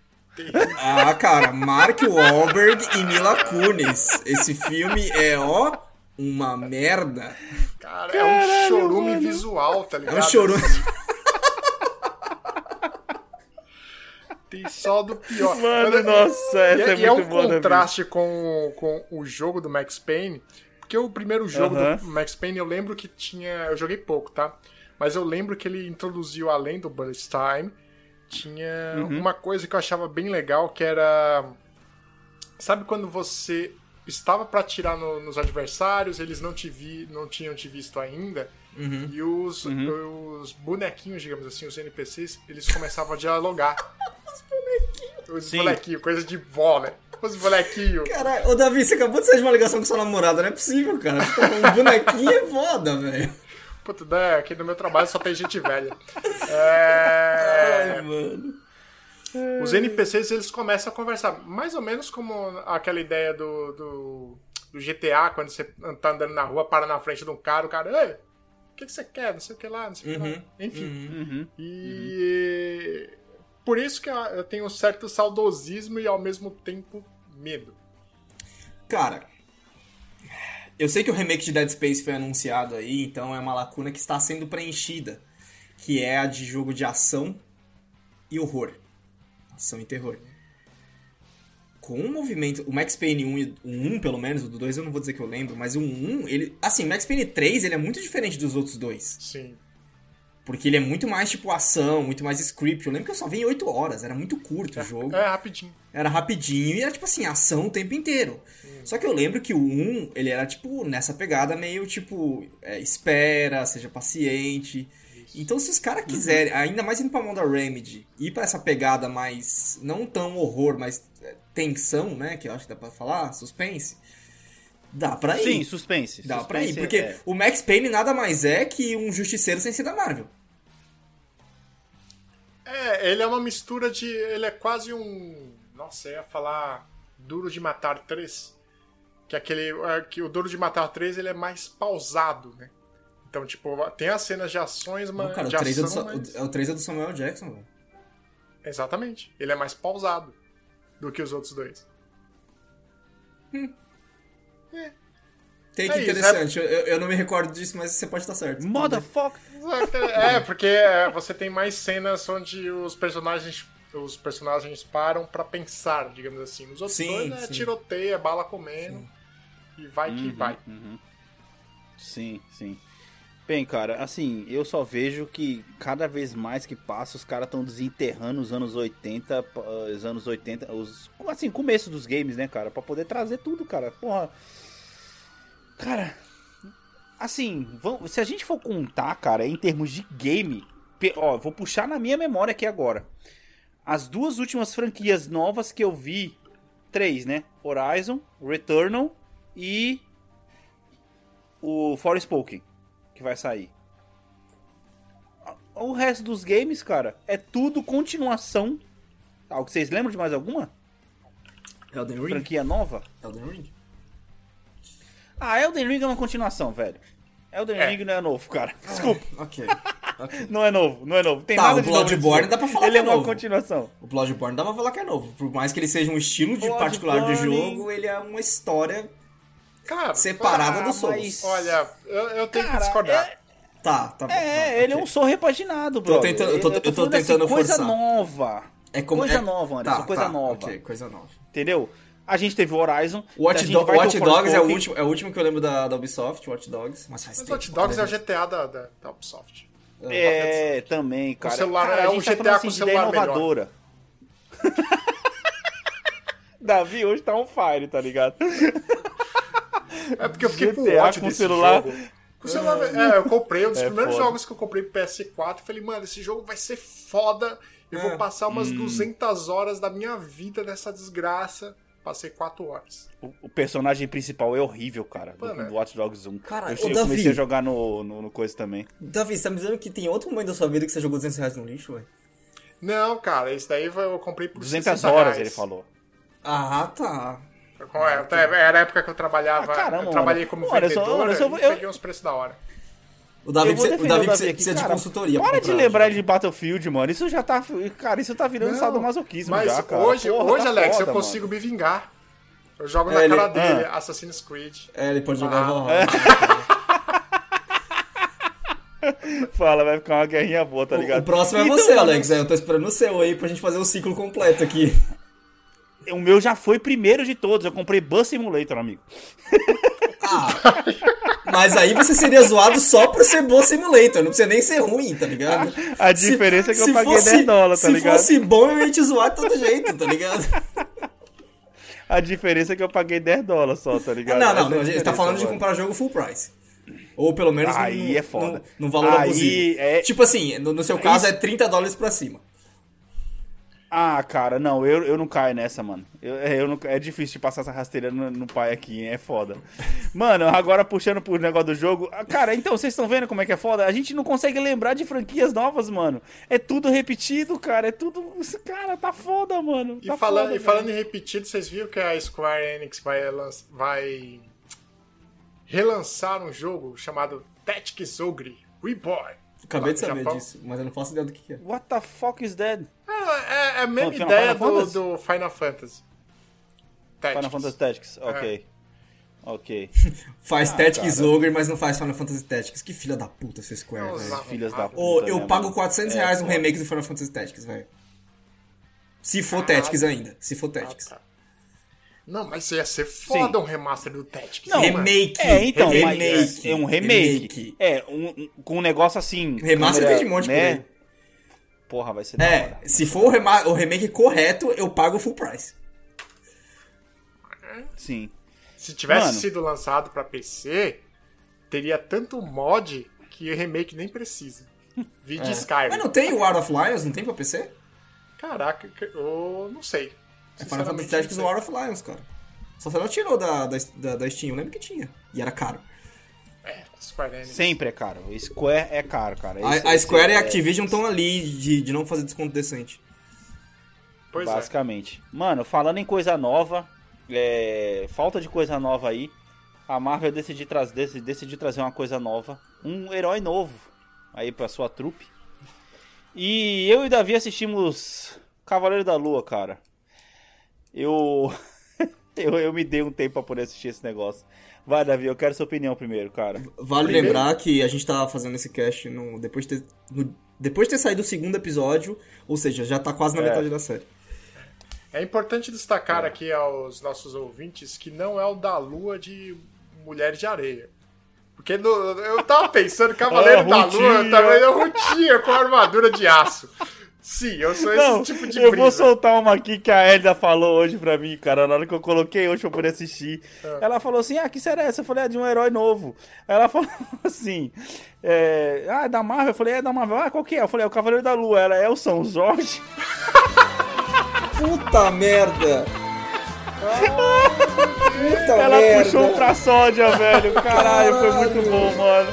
Ah, cara, Mark Wahlberg e Mila Kunis. Esse filme é, ó, uma merda. Cara, é um chorume visual, tá É ligado? um chorume. Tem só do pior. Mano, Mas, nossa, essa e, é e é muito um boa, contraste com, com o jogo do Max Payne, porque o primeiro jogo do Max Payne eu lembro que tinha. Eu joguei pouco, tá? Mas eu lembro que ele introduziu, além do Bullet Time, tinha Uhum. uma coisa que eu achava bem legal que era. Sabe quando você estava pra atirar no- nos adversários, eles não, te vi, não tinham te visto ainda, Uhum. e os, os bonequinhos, digamos assim, os NPCs, eles começavam a dialogar. os bonequinhos. Os Sim. bonequinhos, coisa de vó, né? Os bonequinhos. Caralho, ô Davi, você acabou de sair de uma ligação com sua namorada, não é possível, cara. Tá falando bonequinho é foda, velho. Puta, né? Aqui no meu trabalho só tem gente velha. É... Ai, mano. Os NPCs eles começam a conversar, mais ou menos como aquela ideia do, do, do GTA, quando você tá andando na rua, para na frente de um cara, o cara, ei, que, que você quer? Não sei o que lá, não sei o que lá. Enfim. Uhum. E por isso que eu- eu tenho um certo saudosismo e ao mesmo tempo medo. Cara, eu sei que o remake de Dead Space foi anunciado aí, então é uma lacuna que está sendo preenchida, que é a de jogo de ação e horror. Ação e terror. Com o movimento, o Max Payne 1, e- o 1 pelo menos, o do 2 eu não vou dizer que eu lembro, mas o 1, ele, assim, o Max Payne 3, ele é muito diferente dos outros dois. Sim. Porque ele é muito mais tipo ação, muito mais script. Eu lembro que eu só vi em 8 horas, era muito curto o jogo. É rapidinho. Era rapidinho e era tipo assim, ação o tempo inteiro. Só que eu lembro que o 1, ele era tipo nessa pegada meio tipo, é, espera, seja paciente. Então se os caras quiserem, ainda mais indo pra mão da Remedy, ir pra essa pegada mais, não tão horror, mas é, tensão, né, que eu acho que dá pra falar, suspense, dá pra ir. Sim, suspense. Dá pra ir, Suspense porque é- o Max Payne nada mais é que um justiceiro sem ser da Marvel. É, ele é uma mistura de. Ele é quase um. Nossa, eu ia falar Duro de Matar 3. Que é aquele. é, que o Duro de Matar 3 ele é mais pausado, né? Então, tipo, tem as cenas de ações, mas. Não, cara, o de 3 é do, ação, mas- o 3 é do Samuel Jackson, velho. Exatamente. Ele é mais pausado do que os outros dois. Take É isso, interessante, eu, eu não me recordo disso, mas você pode estar certo. Motherfucker! É, porque é, você tem mais cenas onde os personagens. Os personagens param pra pensar, digamos assim. Nos outros Sim, dois, né? sim. Tiroteio, é bala comendo. E vai que vai. Sim, sim. Bem, cara, assim, eu só vejo que cada vez mais que passa, os caras estão desenterrando os anos 80, pa- os anos 80, os, assim, começo dos games, né, cara, Pra poder trazer tudo, cara. Porra. Cara, assim, vamos, se a gente for contar, cara, em termos de game, ó, vou puxar na minha memória aqui agora. As duas últimas franquias novas que eu vi, três, né? Horizon, Returnal e o Forspoken, que vai sair. O resto dos games, cara, é tudo continuação. Ah, o que vocês lembram de mais alguma? Elden Ring? Franquia nova? Elden Ring? Ah, Elden Ring é uma continuação, velho. Elden É. Ring não é novo, cara. Desculpa, Ok. ok. não é novo, não é novo. Tem Tá, nada o novo Bloodborne dá pra falar Ele que é é uma novo. continuação. O Bloodborne dá pra falar que é novo. Por mais que ele seja um estilo de Bloodborne- particular de jogo, ele é uma história Cara, separada Ah, do Souls. mas- Olha, eu, eu tenho que Cara, discordar. é- Tá, tá bom. É, tá, ele é ok. um som repaginado, bro. tentando- eu tô- eu tô falando tentando coisa forçar. nova. É como, coisa é- nova, Anderson, tá, coisa tá, nova. Ok, coisa nova. Entendeu? A gente teve o Horizon. Watch, Do- Watch Dogs é o, último, é o último que eu lembro da, da Ubisoft, Watch Dogs. Mas faz Mas tempo. Hot Dogs é o? GTA da, da, da Ubisoft. É, também, cara. celular- cara, é um tá GTA com assim, ideia celular inovadora. Davi hoje tá on fire, tá ligado? É porque eu fiquei com GTA ódio com desse celular. jogo. Com celular, é, eu comprei um dos É primeiros foda. jogos que eu comprei pro PS4. Falei, mano, esse jogo vai ser foda. Eu É. vou passar umas Hum. 200 horas da minha vida nessa desgraça. Passei 4 horas. O, o personagem principal é horrível, cara. Do, Mano, é. do Watch Dogs 1. Cara, eu, eu Davi. comecei a jogar no, no, no coisa também. Davi, você tá me dizendo que tem outro momento da sua vida que você jogou 200 reais no lixo, velho? Não, cara, esse daí eu comprei por 200 60 horas, reais. ele falou. Ah, tá. É? Até- Era a época que eu trabalhava. Ah, caramba, eu trabalhei mano. como só, vendedor olha só, e eu- peguei uns preços da hora. O Davi, Eu vou precisa, o Davi o Davi precisa, aqui, precisa de cara. consultoria. Para de lembrar ele de Battlefield, mano. Isso já tá. Cara, isso tá virando Não, sadomasoquismo Mas já, cara. hoje, Porra, hoje tá Alex, foda, eu consigo me vingar. Eu jogo É, na ele- cara dele, Ah. Assassin's Creed. É, ele pode jogar Ah. Valhalla. mano. Fala, vai ficar uma guerrinha boa, tá O- ligado? O próximo é Então, você, mano, Alex. É, eu tô esperando o seu aí pra gente fazer o ciclo completo aqui. O meu já foi primeiro de todos. Eu comprei Bus Simulator, amigo. Ah, mas aí você seria zoado só por ser bom simulator, não precisa nem ser ruim, tá ligado? A diferença é que eu paguei 10 dólares, tá se ligado? fosse bom, eu ia te zoar de todo jeito, tá ligado? A diferença é que eu paguei 10 dólares só, tá ligado? não, não, é não, a gente tá falando de mano. comprar jogo full price. Ou pelo menos Aí num, é foda. num- num valor Aí abusivo. é- Tipo assim, no, no seu caso Isso- é 30 dólares pra cima. Ah, cara, não, eu, eu não caio nessa, mano. Eu, é, eu não, é difícil de passar essa rasteira no, no pai aqui, hein? é foda. Mano, agora puxando pro negócio do jogo. ah, Cara, então, vocês estão vendo como é que é foda? A gente não consegue lembrar de franquias novas, mano. É tudo repetido, cara. É tudo. Cara, tá foda, mano. E, Tá falando, foda, e falando em repetido, vocês viram que a Square Enix vai, vai relançar um jogo chamado Tactics Ogre Reborn. Acabei de saber Japão. disso, mas eu não faço ideia do que, é. What the fuck is that? É, é a mesma Final- ideia Final do, Fantasy? do Final Fantasy. Tactics. Final Fantasy Tactics? É. Ok. Ok. Faz Ah, Tactics cara. Ogre, mas não faz Final Fantasy Tactics. Que filha da puta essa Square, velho. Filhas da puta. Ô, eu né, pago mano? 400 É, reais no foda. remake do Final Fantasy Tactics, velho. Se for Caralho. Tactics ainda. Se for Ah, Tactics. tá. Não, mas ia ser foda Sim. um remaster do Tactics. Não, remake. É, então, remake. é, é um remake. remake. É, um, um- com um negócio assim. Remaster câmera, tem de monte por né? aí. Porra, vai ser da hora. É, se for o, rema- o remake correto, eu pago full price. Sim. Se tivesse Mano. sido lançado pra PC, teria tanto mod que o remake nem precisa. Vídeo Skyrim. Mas não tem o War of Lions? Não tem pra PC? Caraca, eu não sei. É Final Fantasy Tactics. War of Lions, cara. Só você não tirou da, da, da, da Steam, eu lembro que tinha. E era caro. É, Square Enix. Sempre é caro. O Square é caro, cara. A, Esse- a esse Square e é- a Activision estão ali de, de não fazer desconto decente. Pois é. Basicamente. Mano, falando em coisa nova, é, falta de coisa nova aí. A Marvel decidiu, tra dec- decidiu trazer uma coisa nova. Um herói novo aí pra sua trupe. E eu e Davi assistimos Cavaleiro da Lua, cara. Eu. eu, eu me dei um tempo pra poder assistir esse negócio. Vai, Davi, eu quero sua opinião primeiro, cara. Vale Primeiro- lembrar que a gente tá fazendo esse cast no, depois, de ter, no- depois de ter saído o segundo episódio, ou seja, já tá quase na É. metade da série. É importante destacar aqui aos nossos ouvintes que não é o da lua de Mulheres de Areia. Porque no- eu tava pensando, Cavaleiro Ah, da Lua também é Rutinha com armadura de aço. Sim, eu sou esse Não, tipo de eu brisa. vou soltar uma aqui que a Elida falou hoje pra mim, cara, na hora que eu coloquei hoje pra poder assistir. Ela falou assim, ah, que série é essa? Eu falei, é de um herói novo. Ela falou assim, é, ah, é da Marvel? Eu falei, é da Marvel. Ah, qual que é? Eu falei, é o Cavaleiro da Lua. Ela é o São Jorge. Puta merda! Puta Ela merda! puxou pra sódia, velho. Caralho, foi muito Caralho. bom, mano.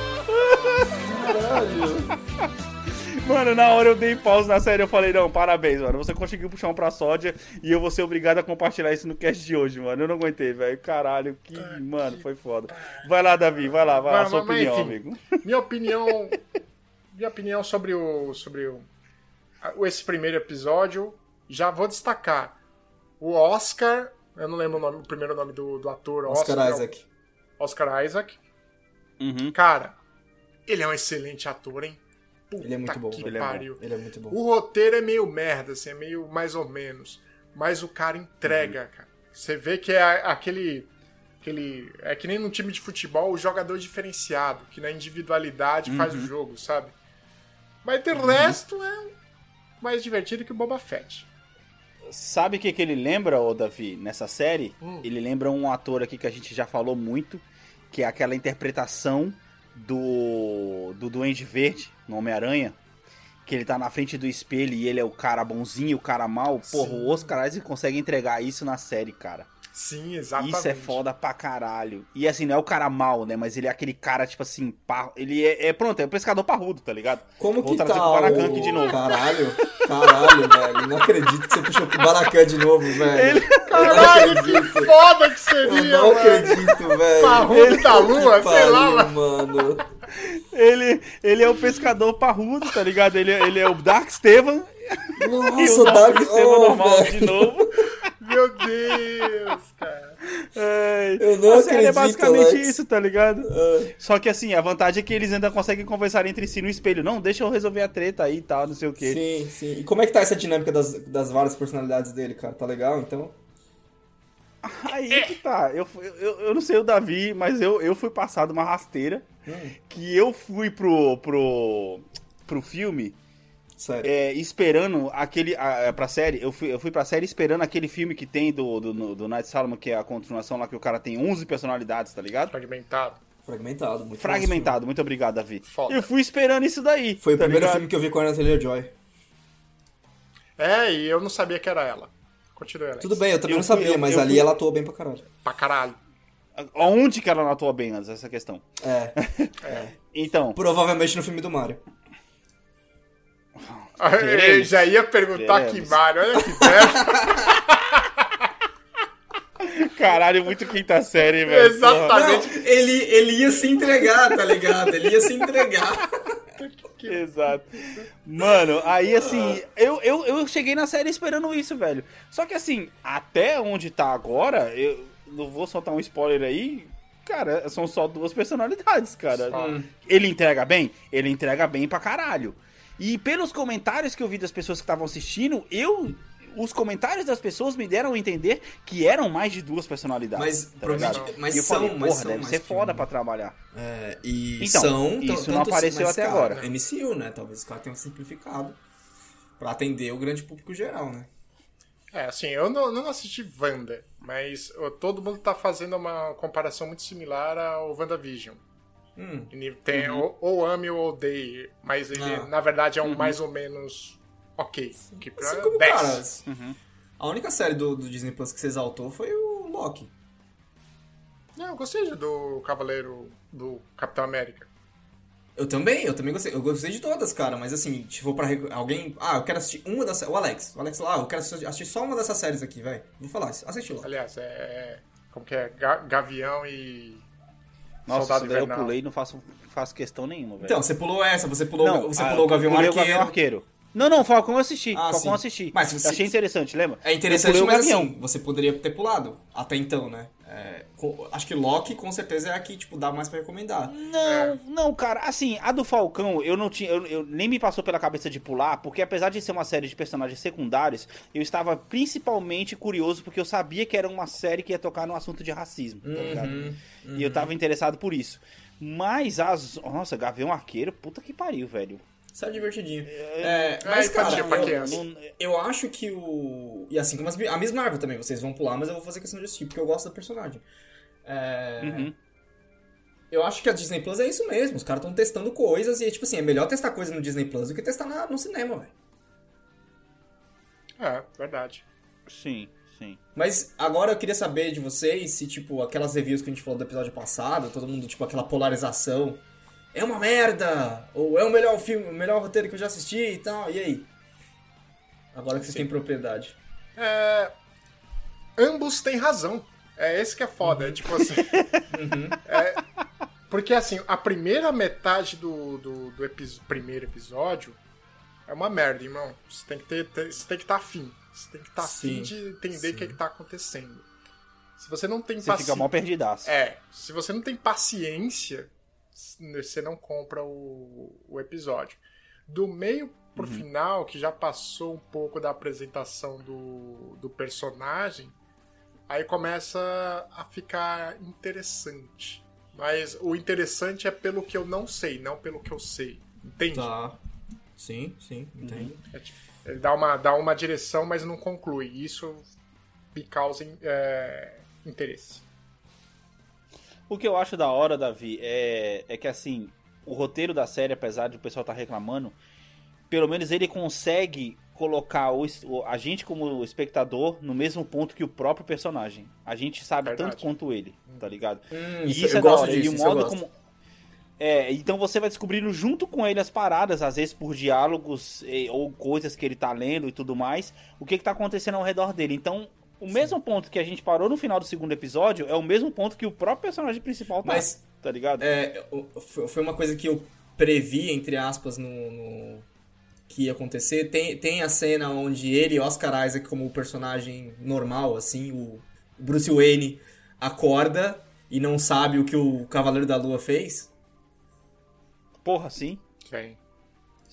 Mano, na hora eu dei pausa na série eu falei, não, parabéns, mano. Você conseguiu puxar um pra sódia e eu vou ser obrigado a compartilhar isso no cast de hoje, mano. Eu não aguentei, velho. Caralho, que. Mano, foi foda. Vai lá, Davi, vai lá, vai lá, Mas- sua mas, opinião, enfim. amigo. Minha opinião. minha opinião sobre o. sobre o. esse primeiro episódio. Já vou destacar. O Oscar. Eu não lembro o, nome, o primeiro nome do, do ator. Oscar Isaac. Oscar Isaac. Uhum. Cara, ele é um excelente ator, hein? Puta Ele é muito bom, ele é bom. Ele é muito bom. O roteiro é meio merda, assim, é meio mais ou menos. Mas o cara entrega, cara. Você vê que é aquele. aquele é que nem num time de futebol, o jogador diferenciado, que na individualidade faz o jogo, sabe? Mas de resto é mais divertido que o Boba Fett. Sabe o que, que ele lembra, ô Davi, nessa série? Hum. Ele lembra um ator aqui que a gente já falou muito, que é aquela interpretação do, do Duende Verde, no Homem-Aranha, que ele tá na frente do espelho e ele é o cara bonzinho, o cara mal, porra, Sim. o Oscar Isaac consegue entregar isso na série, cara. Sim, exatamente. Isso é foda pra caralho. E assim, não é o cara mal, né? Mas ele é aquele cara, tipo assim, par... ele é, é- Pronto, é o pescador parrudo, tá ligado? Como Vou que trazer tá pro Baracan o... aqui de novo. Caralho, caralho, velho. Não acredito que você puxou pro Baracan de novo, velho. Caralho, Eu que não foda que Eu seria, não mano. acredito, velho. Parrudo da lua, Que sei lá, pariu, mano. mano. Ele, ele é o pescador parrudo, tá ligado? Ele, ele é o Dark Steven e Nossa, o o Dark Dark... Steven Oh, normal velho. de novo. Meu Deus, cara. É, Eu não a série é acredito, basicamente Alex. isso, tá ligado? Ah, Só que assim, a vantagem é que eles ainda conseguem conversar entre si no espelho. Não, deixa eu resolver a treta aí e tal, não sei o quê. Sim, sim. E como é que tá essa dinâmica das, das várias personalidades dele, cara? Tá legal, então? Aí que tá. Eu, eu, eu não sei o Davi, mas eu, eu fui passado uma rasteira. Que eu fui pro, pro, pro filme Sério. é, esperando aquele. A, pra série. Eu fui, eu fui pra série esperando aquele filme que tem do, do, do Night Salomon, que é a continuação lá que o cara tem 11 personalidades, tá ligado? Fragmentado. Fragmentado, muito Fragmentado. Muito obrigado, Davi. Foda. Eu fui esperando isso daí. Foi o tá primeiro ligado? filme que eu vi com a Natalia Joy. É, e eu não sabia que era ela. Continue, Alex. Tudo bem, eu também Eu não fui- sabia, eu- mas eu ali fui- ela atuou bem pra caralho. Pra caralho. Aonde que ela não atua bem antes, essa questão. É, Então, provavelmente no filme do Mario. Eu Veremos. já ia perguntar Veremos. que Mario, olha que merda. caralho, muito quinta série, velho. Exatamente. ele, ele ia se entregar, tá ligado? Ele ia se entregar. Exato. Mano, aí assim, eu, eu, eu cheguei na série esperando isso, velho. Só que assim, até onde tá agora, eu não vou soltar um spoiler aí. Cara, são só duas personalidades, cara. Só. Ele entrega bem? Ele entrega bem pra caralho. E pelos comentários que eu vi das pessoas que estavam assistindo, eu. Os comentários das pessoas me deram a entender que eram mais de duas personalidades. Mas, tá provavelmente- ligado? mas e eu são- falei, mas porra, são deve mais ser foda um. pra trabalhar. É, e Então, são. isso não apareceu até cara, agora. MCU, né? Talvez os caras tenham simplificado pra atender o grande público geral, né? É, assim, eu não, não assisti Wanda, mas todo mundo tá fazendo uma comparação muito similar ao WandaVision. Hum, Ele Tem, ou, ou ame ou odeie, mas ele, Ah. na verdade, é um mais ou menos ok. Que pra assim como, 10. cara, a única série do, do Disney Plus que você exaltou foi o Loki. Não, eu gostei do Cavaleiro do Capitão América. Eu também, eu também gostei. Eu gostei de todas, cara, mas assim, for pra alguém. Ah, eu quero assistir uma das. O Alex. O Alex lá, ah, eu quero assistir só uma dessas séries aqui, velho. Vou falar, assiste lá. Aliás, é. Como que é? Ga- Gavião e. Nossa, Soldado daí eu Invernal. pulei e não faço, faço questão nenhuma, velho. Então, você pulou essa, você pulou, Não, você ah, pulou o Gavião pulei Arqueiro. Arqueiro. Não, não, Falcão eu assisti. Ah, Falcão eu assisti. Mas você- Eu achei interessante, lembra? É interessante, mas o Gavião. assim, você poderia ter pulado até então, né? É, co- acho que Loki com certeza é a que, tipo, dá mais pra recomendar. Não, não, cara, assim, a do Falcão, eu não tinha. Eu, eu- nem me passou pela cabeça de pular, porque apesar de ser uma série de personagens secundários, eu estava principalmente curioso, porque eu sabia que era uma série que ia tocar no assunto de racismo, tá ligado? Uhum, E eu tava interessado por isso. Mas as. Nossa, Gavião Arqueiro, puta que pariu, velho. Sério divertidinho. É, É, mas, cara, infantil pra eu, criança. Não- eu acho que o. E assim como as, a Miss Marvel também, vocês vão pular, mas eu vou fazer questão de assistir, porque eu gosto da personagem. É, Uhum. Eu acho que a Disney Plus é isso mesmo. Os caras estão testando coisas e, tipo assim, é melhor testar coisa no Disney Plus do que testar na- no cinema, velho. É, verdade. Sim, sim. Mas agora eu queria saber de vocês se, tipo, aquelas reviews que a gente falou do episódio passado, todo mundo, tipo, aquela polarização. É uma merda! Ou é o melhor filme, o melhor roteiro que eu já assisti e tal, e aí? Agora que vocês têm propriedade. É, ambos têm razão. É esse que é foda. É tipo assim. é, porque assim, a primeira metade do, do, do epi- primeiro episódio é uma merda, irmão. Você tem que ter, ter- você tem que estar afim. Você tem que estar afim Sim, de entender o que, sim. é que tá acontecendo. Se você não tem Você fica paci- mal perdidaço. É, se você não tem paciência, você não compra o, o episódio. Do meio pro final, que já passou um pouco da apresentação do, do personagem, aí começa a ficar interessante. Mas o interessante é pelo que eu não sei, não pelo que eu sei. Entende? Tá. Sim, sim, entendo. É tipo, Ele dá uma, dá uma direção, mas não conclui. Isso me causa é, interesse. O que eu acho da hora, Davi, é, é que assim, o roteiro da série, apesar de o pessoal estar reclamando, pelo menos ele consegue colocar o, a gente como espectador no mesmo ponto que o próprio personagem. A gente sabe Verdade. tanto quanto ele, tá ligado? Hum, E isso- isso, é da gosto hora. disso, e o modo como. É, então você vai descobrindo junto com ele as paradas, às vezes por diálogos ou coisas que ele tá lendo e tudo mais, o que que tá acontecendo ao redor dele. Então, o mesmo ponto que a gente parou no final do segundo episódio é o mesmo ponto que o próprio personagem principal tá. Mas- tá ligado? É, foi uma coisa que eu previ, entre aspas, no, no- que ia acontecer. Tem, tem a cena onde ele e Oscar Isaac, como o personagem normal, assim, o Bruce Wayne acorda e não sabe o que o Cavaleiro da Lua fez. Porra, sim. Sim.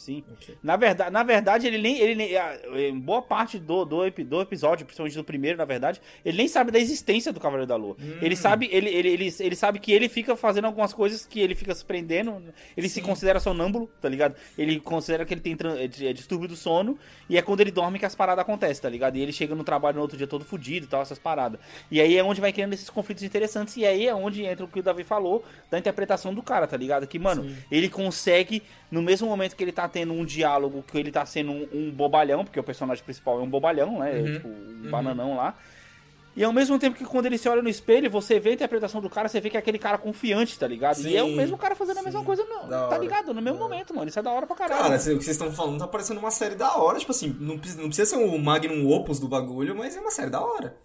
Sim. Ok. Na verdade, na verdade, ele nem. Ele nem boa parte do, do, do episódio, principalmente do primeiro, na verdade, ele nem sabe da existência do Cavaleiro da Lua. Hum. Ele sabe. Ele, ele, ele, ele sabe que ele fica fazendo algumas coisas que ele fica se prendendo. Ele se considera sonâmbulo, tá ligado? Ele considera que ele tem tran- é, distúrbio do sono. E é quando ele dorme que as paradas acontecem, tá ligado? E ele chega no trabalho no outro dia todo fudido e tal, essas paradas. E aí é onde vai criando esses conflitos interessantes. E aí é onde entra o que o Davi falou da interpretação do cara, tá ligado? Que, mano, ele consegue, no mesmo momento que ele tá tendo um diálogo, que ele tá sendo um, um bobalhão, porque o personagem principal é um bobalhão, né? Uhum. Tipo, um bananão lá. E ao mesmo tempo que quando ele se olha no espelho, você vê a interpretação do cara, você vê que é aquele cara confiante, tá ligado? e é o Sim, mesmo cara fazendo a mesma coisa, não, tá hora. ligado? No mesmo momento, mano. Isso é da hora pra caralho. Cara, o que vocês estão falando tá parecendo uma série da hora. Tipo assim, não precisa, não precisa ser o magnum opus do bagulho, mas é uma série da hora.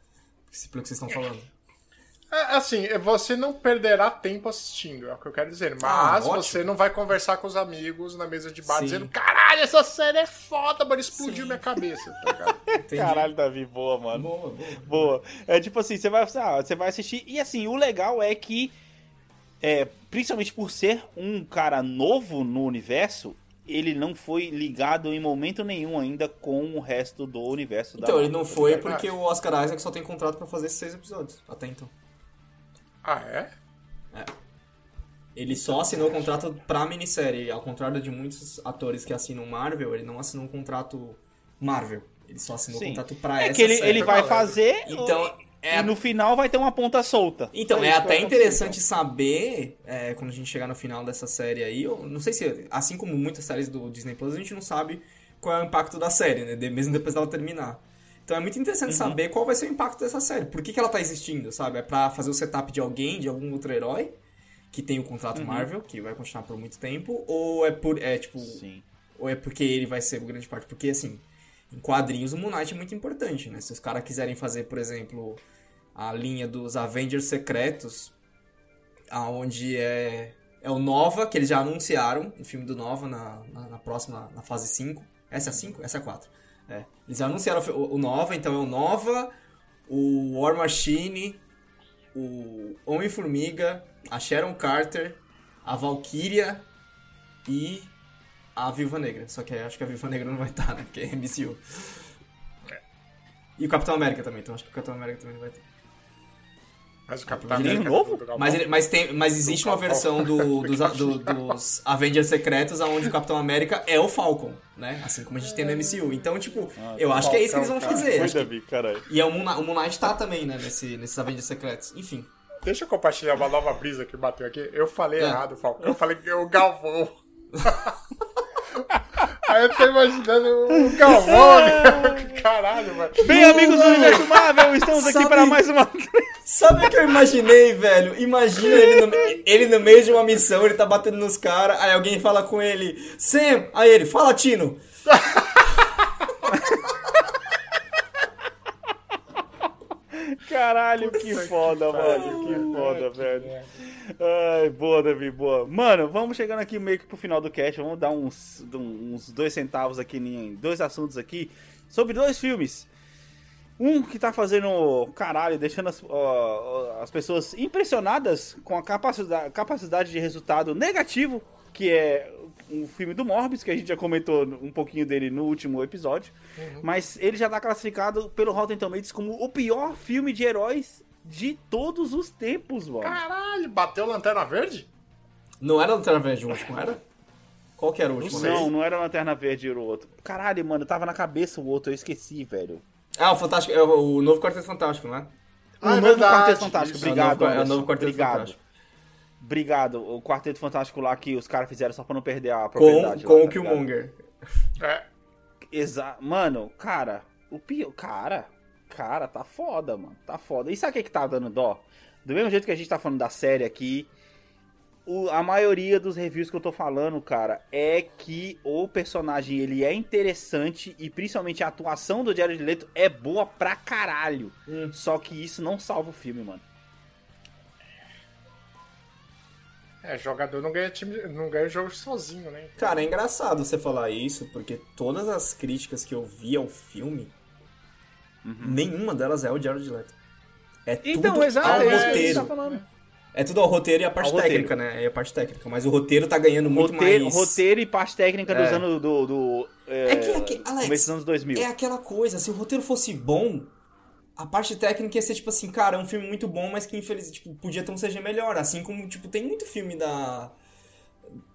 Pelo que vocês estão falando. É, assim, você não perderá tempo assistindo, é o que eu quero dizer. Ah, Mas ótimo. você não vai conversar com os amigos na mesa de bar Sim. dizendo caralho, essa série é foda, mano, explodiu minha cabeça, tá. Caralho, Davi, boa, mano. Boa, boa. Boa. É tipo assim, você vai, ah, você vai assistir. E assim, o legal é que, é, principalmente por ser um cara novo no universo, ele não foi ligado em momento nenhum ainda com o resto do universo da Então, ele não foi ligado? porque o Oscar Isaac só tem contrato pra fazer esses seis episódios, até então. Ah, é? Ele só assinou o contrato pra minissérie, ao contrário de muitos atores que assinam Marvel, ele não assinou um contrato Marvel. Ele só assinou o Sim. contrato pra É essa que ele, série. ele vai valendo. fazer. Então, é E no final vai ter uma ponta solta. Então, É é que até interessante saber, é, quando a gente chegar no final dessa série aí, eu não sei se, assim como muitas séries do Disney Plus, a gente não sabe qual é o impacto da série, né? de- Mesmo depois dela terminar. Então é muito interessante Uhum. saber qual vai ser o impacto dessa série. Por que, que ela tá existindo, sabe? É pra fazer o setup de alguém, de algum outro herói, que tem o contrato Uhum. Marvel, que vai continuar por muito tempo, ou é por. É tipo. Sim. Ou é porque ele vai ser grande parte? Porque, assim, em quadrinhos o Moon Knight é muito importante, né? Se os caras quiserem fazer, por exemplo, a linha dos Avengers secretos, aonde é, é o Nova, que eles já anunciaram, o filme do Nova na, na, na próxima, na fase 5. Essa é a 5? Essa é a 4. É. Eles anunciaram o, o Nova, então é o Nova, o War Machine, o Homem-Formiga, a Sharon Carter, a Valkyria e a Viúva Negra. Só que acho que a Viúva Negra não vai estar, né? Porque é MCU. E o Capitão América também, então acho que o Capitão América também não vai ter. Mas o Capitão Ele é América novo? Mas, ele- mas, tem, mas existe uma versão do- dos, do- dos Avengers secretos onde o Capitão América é o Falcon, né? Assim como a gente tem no MCU. Então, tipo, eu acho que é isso que eles vão fazer. Acho que- Davi, caralho. E é o Moon, o Moon Knight tá também, né? Nesse, nesses Avengers secretos. Enfim. Deixa eu compartilhar uma nova brisa que bateu aqui. Eu falei É. errado, Falcão. Eu falei que é o Galvão. Aí eu tô imaginando o Galvão, né? Caralho, mano. Bem, amigos do Universo Marvel, estamos aqui Sabe- para mais uma. Sabe o que eu imaginei, velho? Imagina ele no, ele no meio de uma missão, ele tá batendo nos caras, aí alguém fala com ele, Sam, aí ele, fala Tino. Caralho, que foda, mano. Que foda, velho. Ai, boa, Davi, boa. Mano, vamos chegando aqui meio que pro final do cast. Vamos dar uns, uns dois centavos aqui em dois assuntos aqui sobre dois filmes. Um que tá fazendo caralho, deixando as, ó, as pessoas impressionadas com a capacidade, capacidade de resultado negativo, que é o filme do Morbius, que a gente já comentou um pouquinho dele no último episódio. Mas ele já tá classificado pelo Rotten Tomatoes como o pior filme de heróis de todos os tempos, mano. Caralho, bateu Lanterna Verde? Não era Lanterna Verde o último, era? Qual que era o último? Não, não era Lanterna Verde era o outro. Caralho, mano, tava na cabeça o outro, eu esqueci, velho. Ah, o Fantástico, é o, novo Quarteto Fantástico, não é? Ah, o é novo verdade, Quarteto Fantástico, obrigado. É o novo- é o novo Quarteto obrigado. Fantástico. Obrigado, o Quarteto Fantástico lá que os caras fizeram só pra não perder a Com, propriedade. com lá, o tá ligado? Killmonger. É. Exa mano, cara, o pior. Cara, cara, tá foda, mano. Tá foda. E sabe o que, que tá dando dó? Do mesmo jeito que a gente tá falando da série aqui, o- a maioria dos reviews que eu tô falando, cara, é que o personagem ele é interessante e principalmente a atuação do Jared Leto é boa pra caralho. Só que isso não salva o filme, mano. É, jogador não ganha time, não ganha jogo sozinho, né? Cara, é engraçado você falar isso, porque todas as críticas que eu vi ao filme, nenhuma delas é o Jared Leto. É Então, tudo exato, ao é roteiro. tá falando. É tudo ao roteiro e a parte Ao roteiro. técnica, né? É a parte técnica. Mas o roteiro tá ganhando muito Roteiro, mais. roteiro e parte técnica dos É. anos do. do é, É que, é que- Alex, começo dos anos 2000. É aquela coisa, se o roteiro fosse bom, a parte técnica ia ser tipo assim, cara, é um filme muito bom, mas que infelizmente tipo, podia ter um CG melhor. Assim como, tipo, tem muito filme da.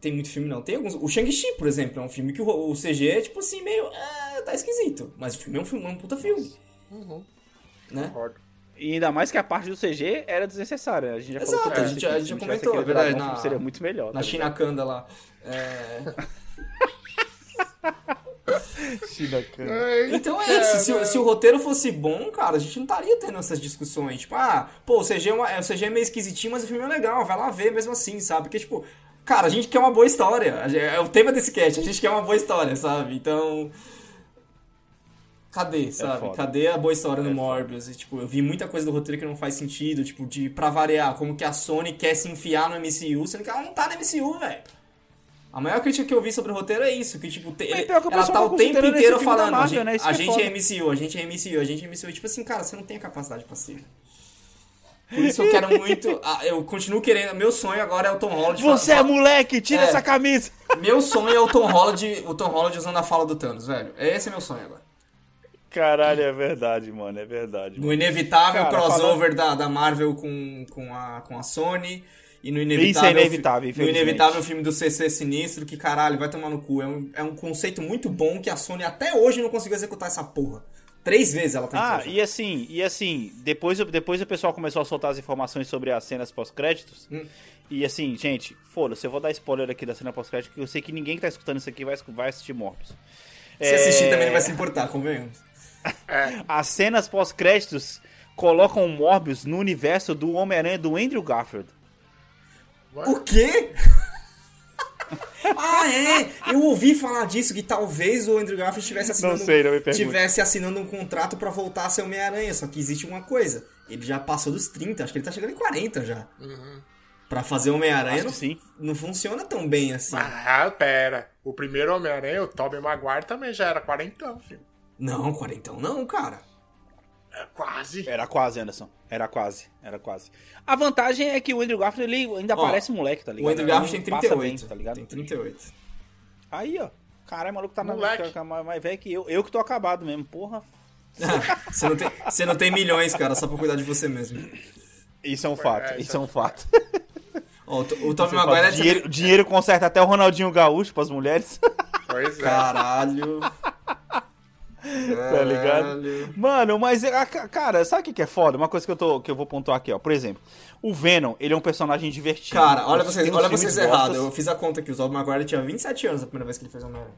Tem muito filme não, tem alguns. O Shang-Chi, por exemplo, é um filme que o, o CG é tipo assim, meio. É, tá esquisito. Mas o filme é um filme, é um puta filme. Né? Concordo. E ainda mais que a parte do CG era desnecessária. A gente já falou Exato, a isso gente- a gente já comentou, é verdade, na- seria muito melhor. Na tá China ligado? Kanda lá. É... Então é isso, se, o- se o roteiro fosse bom, cara, a gente não estaria tendo essas discussões. Tipo, ah, pô, o CG é, uma- é- o CG é meio esquisitinho, mas o filme é legal, vai lá ver mesmo assim, sabe? Porque, tipo, cara, a gente quer uma boa história. É o tema desse cast, a gente quer uma boa história, sabe? Então. Cadê, sabe? É. Cadê a boa história no Morbius? E, tipo, eu vi muita coisa do roteiro que não faz sentido, tipo, de pra variar, como que a Sony quer se enfiar no MCU, sendo que ela não tá no MCU, velho. A maior crítica que eu vi sobre o roteiro é isso, que tipo, te- ele- o ela tá o tempo inteiro esse filme da falando, a Marvel, gente, né? A é gente é MCU, a gente é MCU, a gente é MCU. Tipo assim, cara, você não tem a capacidade pra ser. Por isso eu quero muito, eu continuo querendo, meu sonho agora é o Tom Holland. Você fa- é moleque, tira É. essa camisa. Meu sonho é o Tom Holland, o Tom Holland usando a fala do Thanos, velho. Esse é meu sonho agora. Caralho, é verdade, mano, é verdade. No inevitável Cara, crossover da, da Marvel com, com, a, com a Sony. E no inevitável, Isso é inevitável, no inevitável filme do CC Sinistro, que caralho, vai tomar no cu. É um, é um conceito muito bom que a Sony até hoje não conseguiu executar essa porra. Três vezes ela tentou. Ah, já. e assim, e assim, depois, o- depois o pessoal começou a soltar as informações sobre as cenas pós-créditos. Hum. E assim, gente, foda-se, eu vou dar spoiler aqui da cena pós-crédito, porque eu sei que ninguém que tá escutando isso aqui vai, vai assistir Morbius. Se assistir É, também não vai se importar, convenhamos. As cenas pós-créditos colocam o Morbius no universo do Homem-Aranha do Andrew Garfield. O quê? ah, é! Eu ouvi falar disso, que talvez o Andrew Garfield estivesse assinando, Não sei, não tivesse assinando um contrato pra voltar a ser Homem-Aranha, só que existe uma coisa. Ele já passou dos 30, acho que ele tá chegando em 40 já. Pra fazer Homem-Aranha não, sim. não funciona tão bem assim. Ah, pera. O primeiro Homem-Aranha, o Tobey Maguire, também já era quarentão, filho. Não, 40 não, cara. É quase. Era quase, Anderson. Era quase, era quase. A vantagem é que o Andrew Garfield ele ainda Ó, parece moleque, tá ligado? O Andrew Garfield tem passa 38. bem, tá ligado? Tem 38. Aí, ó. Caralho, maluco tá na Moleque. tá mais, mais velho que eu. Eu que tô acabado mesmo, porra. você, não tem, você não tem milhões, cara, só pra cuidar de você mesmo. Isso é um fato, é, isso é um fato. Ó, o, To- o Tobey Você Maguire é dinheiro, dinheiro conserta até o Ronaldinho Gaúcho pras mulheres. Pois é. Caralho. Tá ligado? Mano, mas, a- ca- cara, sabe o que que é foda? Uma coisa que eu, tô, que eu vou pontuar aqui, ó. Por exemplo, o Venom, ele é um personagem divertido. Cara, olha vocês, olha vocês errados. Eu fiz a conta aqui. O Tobey Maguire tinha 27 anos a primeira vez que ele fez Homem-Aranha.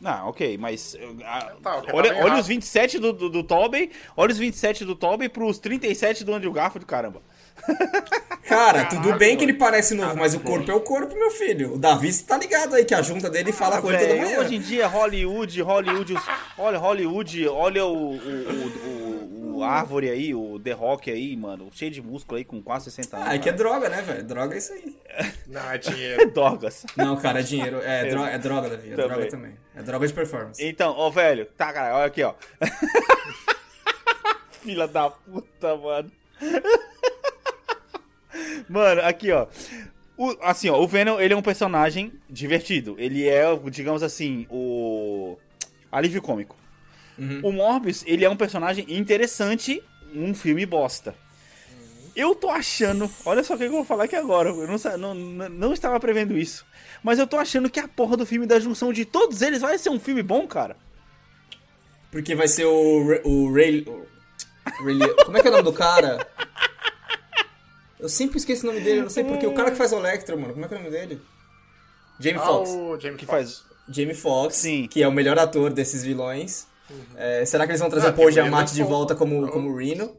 Não, ok, mas. a- Tá, que olha, tava olha errado. os 27 do, do, do Tobey, olha os 27 do Tobey pros 37 do Andrew Garfield, caramba. Cara, tudo Caralho, bem que ele parece novo, mas o corpo é o corpo, meu filho. O Davi você tá ligado aí que a junta dele fala com ele toda Ah, manhã. Hoje em dia, Hollywood, Hollywood, os- olha, Hollywood, olha o, o, o, o- o árvore aí, o The Rock aí, mano, cheio de músculo aí, com quase 60 anos. Ah, é que é droga, né, velho? Droga é isso aí. Não, é dinheiro. Dorgas. Não, cara, é dinheiro. É, dro é droga, Davi. É Também. droga também. É droga de performance. Então, ó, velho, tá, cara, olha aqui, ó. Filha da puta, mano. Mano, aqui, ó. O- assim, ó, o Venom, ele é um personagem divertido. Ele é, digamos assim, o alívio cômico. O Morbius, ele é um personagem interessante num filme bosta. Eu tô achando, olha só o que eu vou falar aqui agora, eu não, não, não, estava prevendo isso. Mas eu tô achando que a porra do filme da junção de todos eles vai ser um filme bom, cara. Porque vai ser o, o Ray... o Ray- Como é que é o nome do cara? Eu sempre esqueço o nome dele, eu não sei porque. O cara que faz o Electro, mano. Como é que é o nome dele? Jamie Ah, Foxx. o Jamie Que Foxx. faz. Jamie Foxx, Sim. que é o melhor ator desses vilões. É, será que eles vão trazer Ah, o Paul Giamatti de volta como, como Rhino?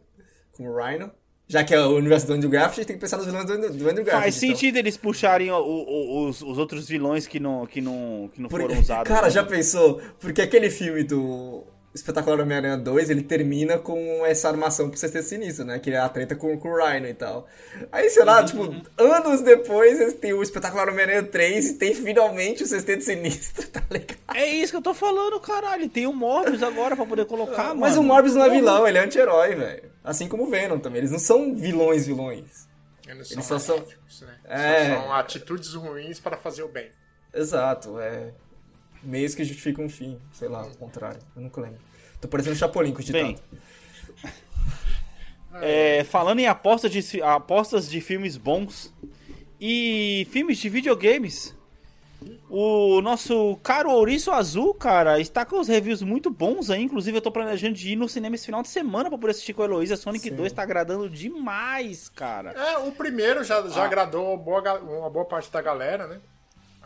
Como Rhino? Já que é o universo do Andrew Garfield, a gente tem que pensar nos vilões do, Andrew- do Andrew Garfield. Faz então. sentido eles puxarem o- o- os, os outros vilões que não, que não, que não Porque- foram usados. Cara, né? já pensou? Porque aquele filme do Espetacular Homem-Aranha 2, ele termina com essa armação pro Sexteto Sinistro, né? Que é a treta com, com o Rhino e tal. Aí, sei lá, tipo, anos depois, eles têm o Espetacular Homem-Aranha 3 e tem finalmente o Sexteto Sinistro, tá ligado? É isso que eu tô falando, caralho. Tem o Morbius agora pra poder colocar, mano. Mas o Morbius não é vilão, ele é anti-herói, velho. Assim como o Venom também. Eles não são vilões, vilões. Eles, Eles são só são- né? É. Só são atitudes ruins para fazer o bem. Exato, é. Meios que justificam um fim, sei lá, o contrário. Eu nunca lembro. Tô parecendo Chapolin com o ditado. Bem, é, falando em apostas de, apostas de filmes bons e filmes de videogames, o nosso caro Ouriço Azul, cara, está com os reviews muito bons aí. Inclusive, eu tô planejando de ir no cinema esse final de semana pra poder assistir com a Heloísa. Sonic 2 tá agradando demais, cara. É, o primeiro já, já Ah. agradou boa uma boa parte da galera, né?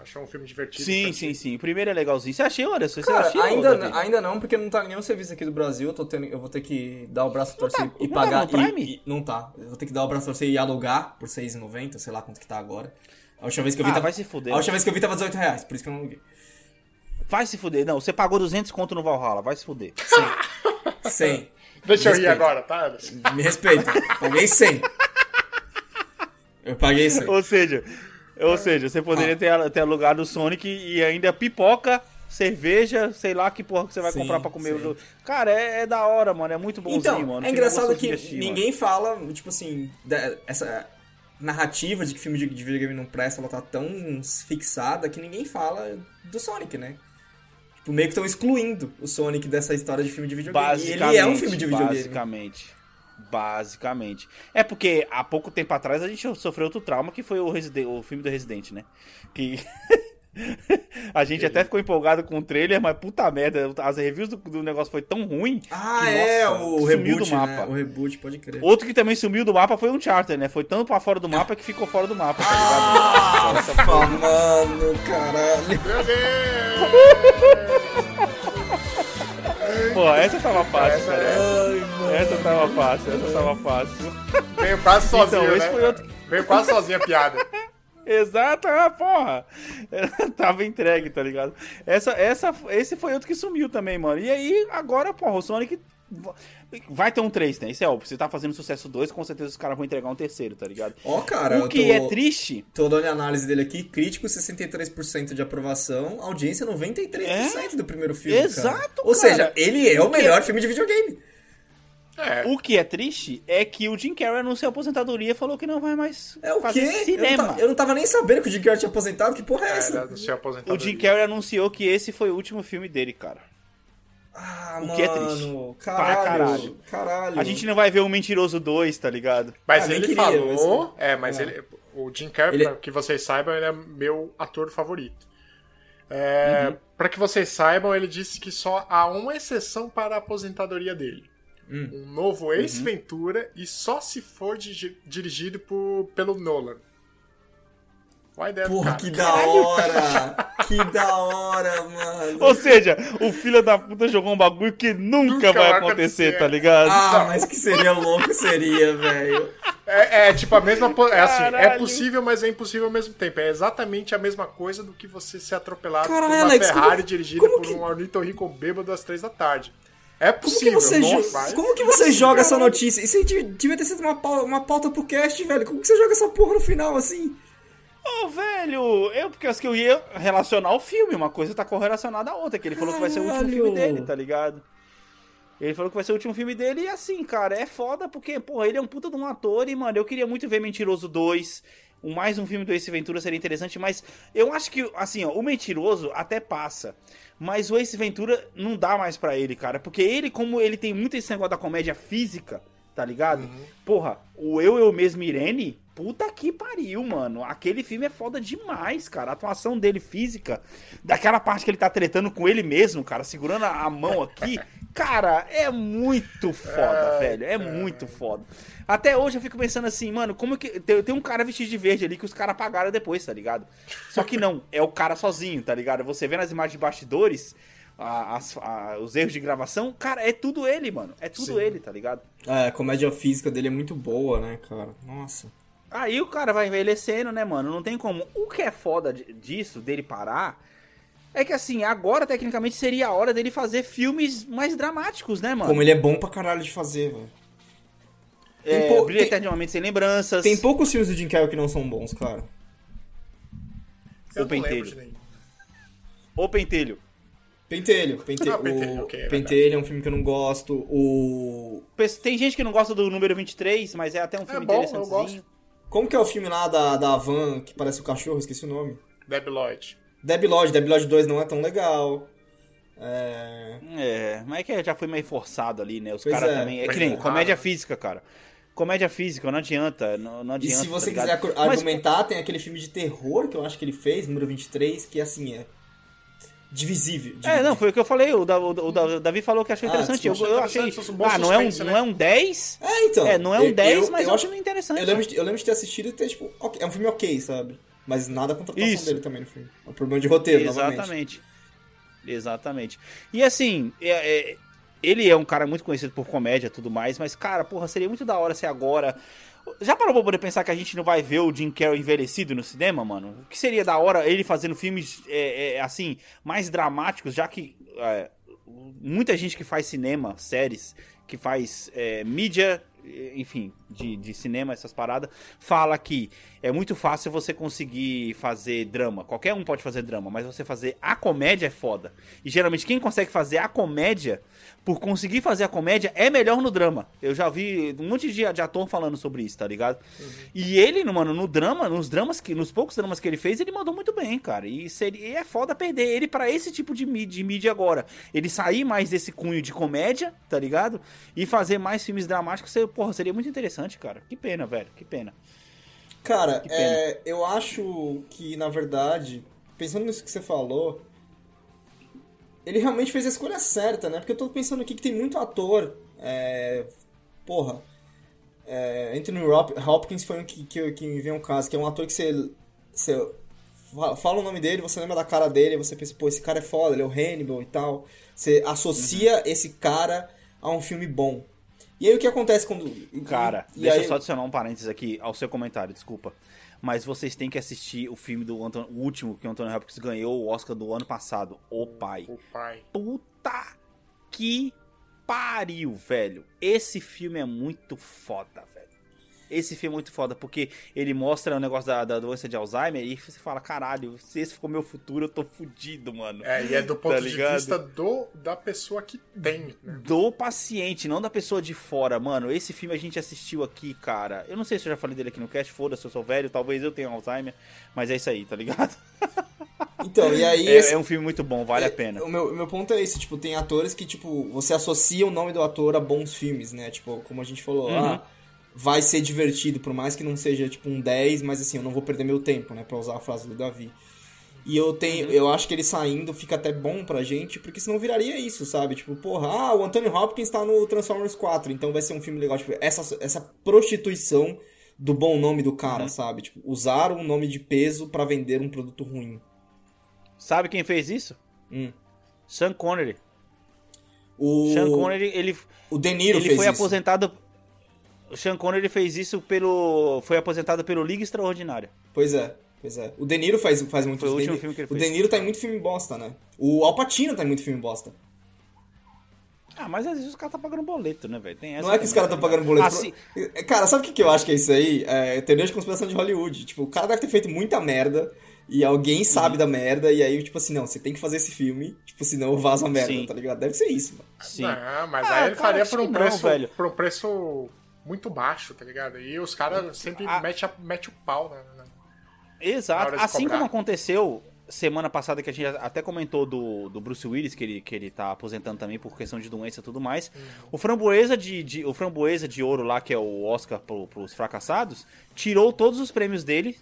Achou um filme divertido. Sim, sim, sim. O primeiro é legalzinho. Você achou, Anderson? Você Cara, achou, ainda, Davi? ainda não, porque não tá em nenhum serviço aqui do Brasil. Eu, tô tendo, eu vou ter que dar o braço a torcer tá- e não tá pagar. no Prime? e- e- não tá. Eu vou ter que dar o braço a torcer e alugar por R$6,90, sei lá quanto que tá agora. A última vez que eu vi Ah, tava, vai se fuder. A última vez que eu vi tava 18 reais, por isso que eu não aluguei. Vai se fuder. Não, você pagou 200 conto no Valhalla. Vai se fuder. 100. Deixa eu rir Respeita. agora, tá? Anderson? Me respeita. Paguei 100. Eu paguei 100. Ou seja, ou seja, você poderia ter, ter alugado o Sonic e ainda pipoca, cerveja, sei lá que porra que você vai Sim, comprar pra comer. sim. Cara, é, é da hora, mano. É muito bonzinho, Então, mano. é engraçado que de assistir, mano. ninguém fala, tipo assim, essa narrativa de que filme de, de videogame não presta, ela tá tão fixada que ninguém fala do Sonic, né? Tipo, meio que estão excluindo o Sonic dessa história de filme de videogame. E ele é um filme de videogame. Basicamente. Basicamente. É porque há pouco tempo atrás a gente sofreu outro trauma que foi o, Residen- o filme do Resident, né? Que. a gente até ficou empolgado com o trailer, mas puta merda, as reviews do, do negócio foi tão ruim. Ah, que, é, nossa, o sumiu reboot, do mapa. né? O reboot, pode crer. Outro que também sumiu do mapa foi um charter, né? Foi tanto pra fora do mapa que ficou fora do mapa, tá Ah, ligado? Pá, mano, caralho. Meu Deus! Pô, essa tava fácil, cara. Ai, mano. Essa tava fácil, essa tava fácil. Veio quase sozinho, Então, esse né? foi outro- Veio quase sozinho a piada. Exato, ah, porra. Tava entregue, tá ligado? Essa, essa, esse foi outro que sumiu também, mano. E aí, agora, porra, o Sonic vai ter um 3, né? Isso é óbvio. Se tá fazendo sucesso 2, com certeza os caras vão entregar um terceiro, tá ligado? Ó, cara, o que tô- é triste. Tô dando a análise dele aqui, crítico 63% de aprovação, audiência 93% do primeiro filme, É? Exato, cara. Ou cara. seja, ele é o melhor filme de videogame. É, O que é triste é que o Jim Carrey anunciou a aposentadoria e falou que não vai mais É o fazer quê? Eu não, cinema. eu não tava nem sabendo que o Jim Carrey tinha aposentado, que porra é, é essa? O Jim Carrey anunciou que esse foi o último filme dele, cara. Ah, O mano, que é triste. caralho, caralho. caralho. A gente não vai ver o Mentiroso 2, tá ligado? Mas Ah, ele queria, falou. mas- É, mas É. ele. O Jim Carrey, Ele- pra que vocês saibam, ele é meu ator favorito. É, Uhum. Pra que vocês saibam, ele disse que só há uma exceção para a aposentadoria dele. Hum. Um novo Ace Ventura e só se for di- dirigido por, pelo Nolan. Ideia do Porra, cara? que da hora! que da hora, mano! Ou seja, o filho da puta jogou um bagulho que nunca, Nunca vai vai acontecer, acontecer. tá ligado? Ah, mas que seria louco, seria, velho. É, é, tipo a mesma. É assim, é Caralho. possível, mas é impossível ao mesmo tempo. É exatamente a mesma coisa do que você ser atropelado por Caralho, uma Alex, Ferrari como- dirigida como por que- um ornitorrinco bêbado às três da tarde. É Como que possível, você, não jo- vai. como que você joga essa notícia? Isso aí devia- ter sido uma, pau- uma pauta pro cast, velho. Como que você joga essa porra no final, assim? Ô, velho, eu porque acho que eu ia relacionar o filme, uma coisa tá correlacionada à outra, que ele falou que vai ser o último Caralho. filme dele, tá ligado? Ele falou que vai ser o último filme dele e assim, cara, é foda porque, porra, ele é um puta de um ator e, mano, eu queria muito ver Mentiroso 2. Um, mais um filme do Ace Ventura seria interessante, mas eu acho que, assim, ó, o Mentiroso até passa. Mas o Ace Ventura não dá mais pra ele, cara. Porque ele, como ele tem muito esse negócio da comédia física, tá ligado? Porra, o Eu, Eu Mesmo Irene, puta que pariu, mano. Aquele filme é foda demais, cara. A atuação dele física, daquela parte que ele tá tretando com ele mesmo, cara, segurando a a mão aqui. Cara, é muito foda, velho. É muito foda. Até hoje eu fico pensando assim, mano, como que. Tem, tem um cara vestido de verde ali que os caras apagaram depois, tá ligado? Só que não, é o cara sozinho, tá ligado? Você vê nas imagens de bastidores. a- as- a- os erros de gravação, cara, é tudo ele, mano. É tudo Sim. ele, tá ligado? É, a comédia física dele é muito boa, né, cara? Nossa. Aí o cara vai envelhecendo, né, mano? Não tem como. O que é foda disso, dele parar, é que assim, agora tecnicamente seria a hora dele fazer filmes mais dramáticos, né, mano? Como ele é bom pra caralho de fazer, velho. é, tem pou- Brilha tem- Eternamente Sem Lembranças. Tem poucos filmes do Jim Carrey que não são bons, cara. Eu O lembro pentelho. nenhum. O Pentelho. Pentelho. Pente... Ah, Pentelho, o... ok, é Pentelho é um filme que eu não gosto. O... Tem gente que não gosta do número 23, mas é até um filme bom, eu interessantezinho. Como que é o filme lá da, da van que parece o cachorro? Esqueci o nome. Debbie Lloyd. Debbie Lodge 2 não é tão legal. É... É, mas é que já foi meio forçado ali, né? Os caras é. também. É que nem comédia física, cara. Comédia física, não adianta. Não, não E adianta. se você tá quiser Mas, argumentar, tem aquele filme de terror que eu acho que ele fez, número 23, que assim é divisível. É, não, foi o que eu falei. O, Da- o, o Da- o Davi falou que achou Ah, interessante. eu, eu achei interessante, um bom Ah, não é, um, né? não é um 10? É, então. É, não é um eu- 10, eu- mas eu, acho interessante. Eu lembro, de, eu lembro de ter assistido e ter, tipo, ok, é um filme ok, sabe? Mas nada contra a atuação Isso. dele também no filme. É um problema de roteiro, novamente. Exatamente. Exatamente. E assim, é- é- ele é um cara muito conhecido por comédia e tudo mais, mas, cara, porra, seria muito da hora se agora. Já parou pra poder pensar que a gente não vai ver o Jim Carrey envelhecido no cinema, mano? O que seria da hora ele fazendo filmes, é, é, assim, mais dramáticos, já que é, muita gente que faz cinema, séries, que faz é, mídia, enfim, de, de cinema, essas paradas, fala que é muito fácil você conseguir fazer drama. Qualquer um pode fazer drama, mas você fazer a comédia é foda. E geralmente quem consegue fazer a comédia, por conseguir fazer a comédia, é melhor no drama. Eu já vi um monte de, de ator falando sobre isso, tá ligado? E ele, no- mano, no drama, nos dramas que, nos poucos dramas que ele fez, ele mandou muito bem, cara. E, seria, e é foda perder ele pra esse tipo de mídia, de mídia agora. Ele sair mais desse cunho de comédia, tá ligado? E fazer mais filmes dramáticos, seria- porra, seria muito interessante, cara. Que pena, velho, que pena. Cara, Que pena. é, eu acho que, na verdade, pensando nisso que você falou, ele realmente fez a escolha certa, né? Porque eu tô pensando aqui que tem muito ator. É, porra. É, Anthony Hop- Hopkins foi um que, que, que me veio um caso, que é um ator que você, você fa- fala o nome dele, você lembra da cara dele, você pensa, pô, esse cara é foda, ele é o Hannibal e tal. Você associa Uhum. esse cara a um filme bom. E aí o que acontece quando. e- Cara, e deixa aí- eu só adicionar um parênteses aqui ao seu comentário, desculpa. Mas vocês têm que assistir o filme do Anton, o último que o Anthony Hopkins ganhou o Oscar do ano passado, O Pai. O pai. Puta que pariu, velho. Esse filme é muito foda, velho. Esse filme é muito foda, porque ele mostra o negócio da, da doença de Alzheimer e você fala, caralho, se esse for meu futuro, eu tô fudido, mano. É, e é do ponto Tá de ligado? vista do, da pessoa que tem, né? Do paciente, não da pessoa de fora, mano. Esse filme a gente assistiu aqui, cara. Eu não sei se eu já falei dele aqui no cast, foda-se, eu sou velho, talvez eu tenha Alzheimer, mas é isso aí, tá ligado? Então, e aí. É, esse- é um filme muito bom, vale a pena. O meu, o meu ponto é esse, tipo, tem atores que, tipo, você associa o nome do ator a bons filmes, né? Tipo, como a gente falou, Uhum. ah, vai ser divertido, por mais que não seja, tipo, um 10, mas assim, eu não vou perder meu tempo, né? Pra usar a frase do Davi. E eu tenho, Uhum. eu acho que ele saindo fica até bom pra gente, porque senão viraria isso, sabe? Tipo, porra, ah, o Anthony Hopkins tá no Transformers 4, então vai ser um filme legal. Tipo, essa, essa prostituição do bom nome do cara, Uhum. sabe? Tipo, usar um nome de peso pra vender um produto ruim. Sabe quem fez isso? Hum. Sean Connery. O, Sean Connery, ele, o De Niro ele fez foi isso. aposentado. O Sean Connery fez isso pelo. Foi aposentado pelo Liga Extraordinária. Pois é, pois é. O De Niro faz, faz muito Foi o último De filme que ele O fez. De Niro tá em muito filme bosta, né? O Al Pacino tá em muito filme bosta. Ah, mas às vezes os caras tá pagando boleto, né, velho? Não é que os caras estão tá pagando ligado? boleto. Assim, pro- Cara, sabe o que, que eu acho que é isso aí? É teoria de conspiração de Hollywood. Tipo, o cara deve ter feito muita merda e alguém sabe Uhum. da merda e aí, tipo assim, não, você tem que fazer esse filme, tipo, senão vaza a merda, Sim. tá ligado? Deve ser isso, mano. sim. Não, mas Ah, aí ele faria por um que não, preço, velho. por um preço muito baixo, tá ligado? E os caras sempre Ah. metem a- mete o pau, né? Na Exato. hora de Assim cobrar. como aconteceu semana passada que a gente até comentou do, do Bruce Willis, que ele, que ele tá aposentando também por questão de doença e tudo mais. O Framboesa de, de- o Framboesa de Ouro lá, que é o Oscar pro, pros fracassados, tirou todos os prêmios dele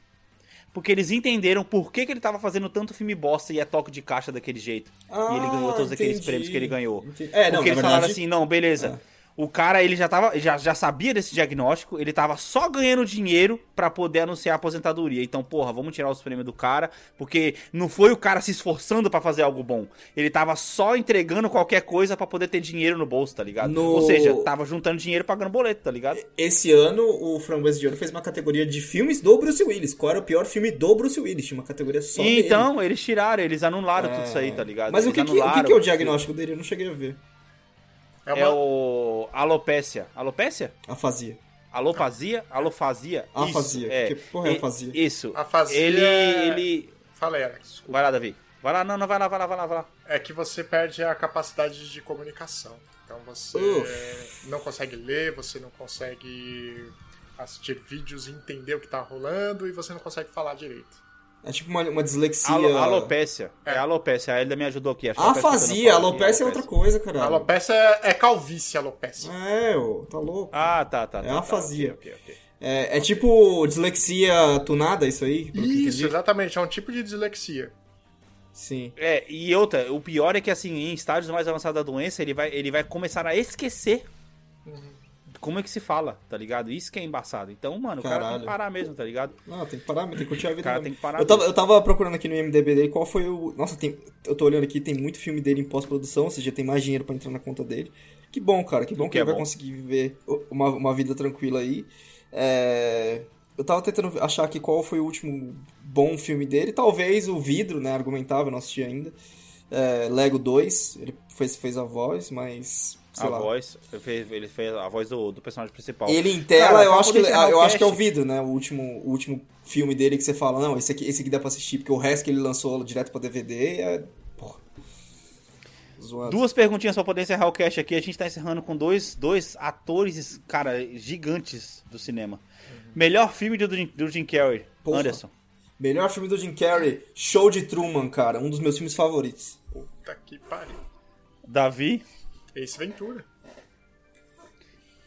porque eles entenderam por que, que ele tava fazendo tanto filme bosta e é toque de caixa daquele jeito. Ah, e ele ganhou todos aqueles entendi. prêmios que ele ganhou. Entendi. É, não, porque eles falaram verdade- assim, não, beleza. O cara, ele já, tava, já, já sabia desse diagnóstico, ele tava só ganhando dinheiro pra poder anunciar a aposentadoria. Então, porra, vamos tirar os prêmios do cara, porque não foi o cara se esforçando pra fazer algo bom. Ele tava só entregando qualquer coisa pra poder ter dinheiro no bolso, tá ligado? No- Ou seja, tava juntando dinheiro pagando boleto, tá ligado? Esse ano, o Framboesa de Ouro fez uma categoria de filmes do Bruce Willis. Qual era o pior filme do Bruce Willis? Tinha uma categoria só E dele. então, eles tiraram, eles anularam tudo isso aí, tá ligado? Mas o que, que- o que é o diagnóstico dele? Eu não cheguei a ver. É É uma... o alopécia. Alopécia? Afasia. Alofasia? Alofasia? Afasia. Isso, é. Que porra é afasia? Isso. Afasia Ele, é- ele... Fala aí, Alex. Vai lá, Davi. Vai lá, não, não, vai lá, vai lá, vai lá, vai lá. É que você perde a capacidade de comunicação. Então você Uf. não consegue ler, você não consegue assistir vídeos e entender o que tá rolando e você não consegue falar direito. É tipo uma, uma dislexia. Alo, alopécia. É. alopécia. A Elida me ajudou aqui. Afasia. alopecia que eu não falo, Alopecia é outra coisa, cara. Alopecia é, é calvície, alopecia. É, ô, tá louco. Ah, tá, tá. tá, É tá, afasia. ok, ok, ok. É, é tipo dislexia tunada, isso aí? Isso, exatamente. É um tipo de dislexia. Sim. É, e outra, o pior é que assim, em estágios mais avançados da doença, ele vai, ele vai começar a esquecer como é que se fala, tá ligado? Isso que é embaçado. Então, mano, o cara tem Caralho. que parar mesmo, tá ligado? Não, tem que parar, tem que curtir a vida. Cara, mesmo. tem que parar eu, tava, mesmo. eu tava procurando aqui no IMDB dele qual foi o. Nossa, tem, eu tô olhando aqui, tem muito filme dele em pós-produção, ou seja, tem mais dinheiro pra entrar na conta dele. Que bom, cara, que bom O que, que ele é vai bom. conseguir viver uma, uma vida tranquila aí. É, Eu tava tentando achar aqui qual foi o último bom filme dele. Talvez o Vidro, né? Argumentável, não assisti ainda. É, Lego 2, ele fez, fez a voz, mas. Sei a lá. voz, ele fez, a voz do, do personagem principal. Ele em tela, Cara, eu, acho que, encerrar eu acho que é o cast- Vidro, né? O último, o último filme dele que você fala, não, esse aqui, esse aqui dá pra assistir, porque o resto que ele lançou direto pra DVD é. Porra. Zoando. Duas perguntinhas pra poder encerrar o cast aqui. A gente tá encerrando com dois, dois atores, cara, gigantes do cinema. Melhor filme do, Jim- do Jim Carrey, Porra. Anderson. Melhor filme do Jim Carrey, Show de Truman, cara. Um dos meus filmes favoritos. Puta que pariu. Davi, Ace Ventura.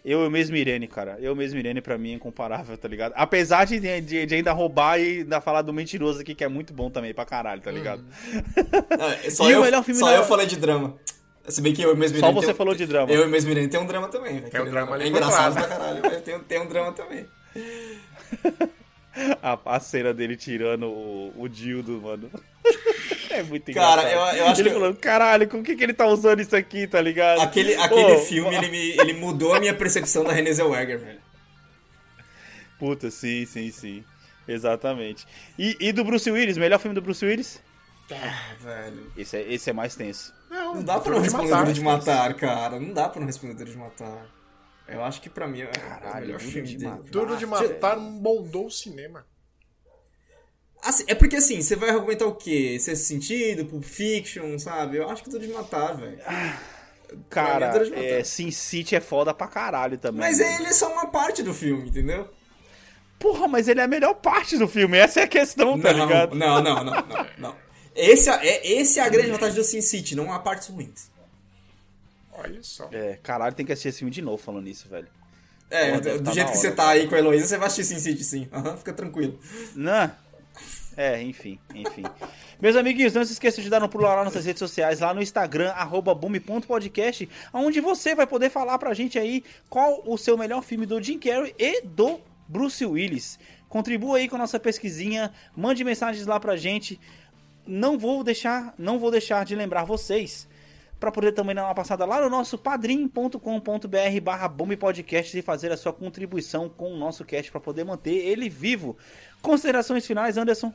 eu mesmo Irene, cara. Eu mesmo Irene pra mim é incomparável, tá ligado? Apesar de, de, de ainda roubar e ainda falar do mentiroso aqui, que é muito bom também pra caralho, tá ligado? Ah, só E o eu, melhor filme só da- eu falei de drama. Se bem que eu mesmo Só Irene você tem- falou de drama. Eu e mesmo Irene tem um drama também, velho. Tem um drama ali É engraçado pra caralho, mas tem, tem um drama também. A, a cena dele tirando o, o dildo, mano. É muito Cara, engraçado. eu- eu acho ele que- falando, caralho, com que, que ele tá usando isso aqui, tá ligado? Aquele, aquele filme, ele, me, ele mudou a minha percepção da Renée Zellweger, velho. Puta, sim, sim, sim. Exatamente. E, e do Bruce Willis, melhor filme do Bruce Willis? Ah, velho. Esse é, esse é mais tenso. Não, Não dá pra Duro não de responder Matar. Duro de Matar, cara. Não dá pra não responder Duro de Matar. Eu acho que pra mim é Caralho, o melhor filme de dele. Matar. Duro de Matar moldou o cinema. Assim, é porque assim, você vai argumentar o quê? Sexto Sentido, Pulp Fiction, sabe? Eu acho que Duro de Matar, velho. Cara, de Matar. é, Sin City é foda pra caralho também. Mas né? ele é só uma parte do filme, entendeu? Porra, mas ele é a melhor parte do filme, essa é a questão, tá não, ligado? não, não, não, não, não. Esse é, é- esse é a grande vantagem do Sin City, não há partes ruins. Olha só. É, caralho, tem que assistir esse filme de novo falando isso, velho. É, Pô, do, do tá jeito que hora. você tá aí com a Heloísa, você vai assistir Sin City sim. Aham, fica tranquilo. Não. É, enfim, enfim. Meus amiguinhos, não se esqueçam de dar um pulo lá nas nossas redes sociais, lá no Instagram, arroba boom.podcast, onde você vai poder falar pra gente aí qual o seu melhor filme do Jim Carrey e do Bruce Willis. Contribua aí com a nossa pesquisinha, mande mensagens lá pra gente. Não vou deixar, não vou deixar de lembrar vocês para poder também dar uma passada lá no nosso padrim.com.br barra bombpodcast e fazer a sua contribuição com o nosso cast para poder manter ele vivo. Considerações finais, Anderson?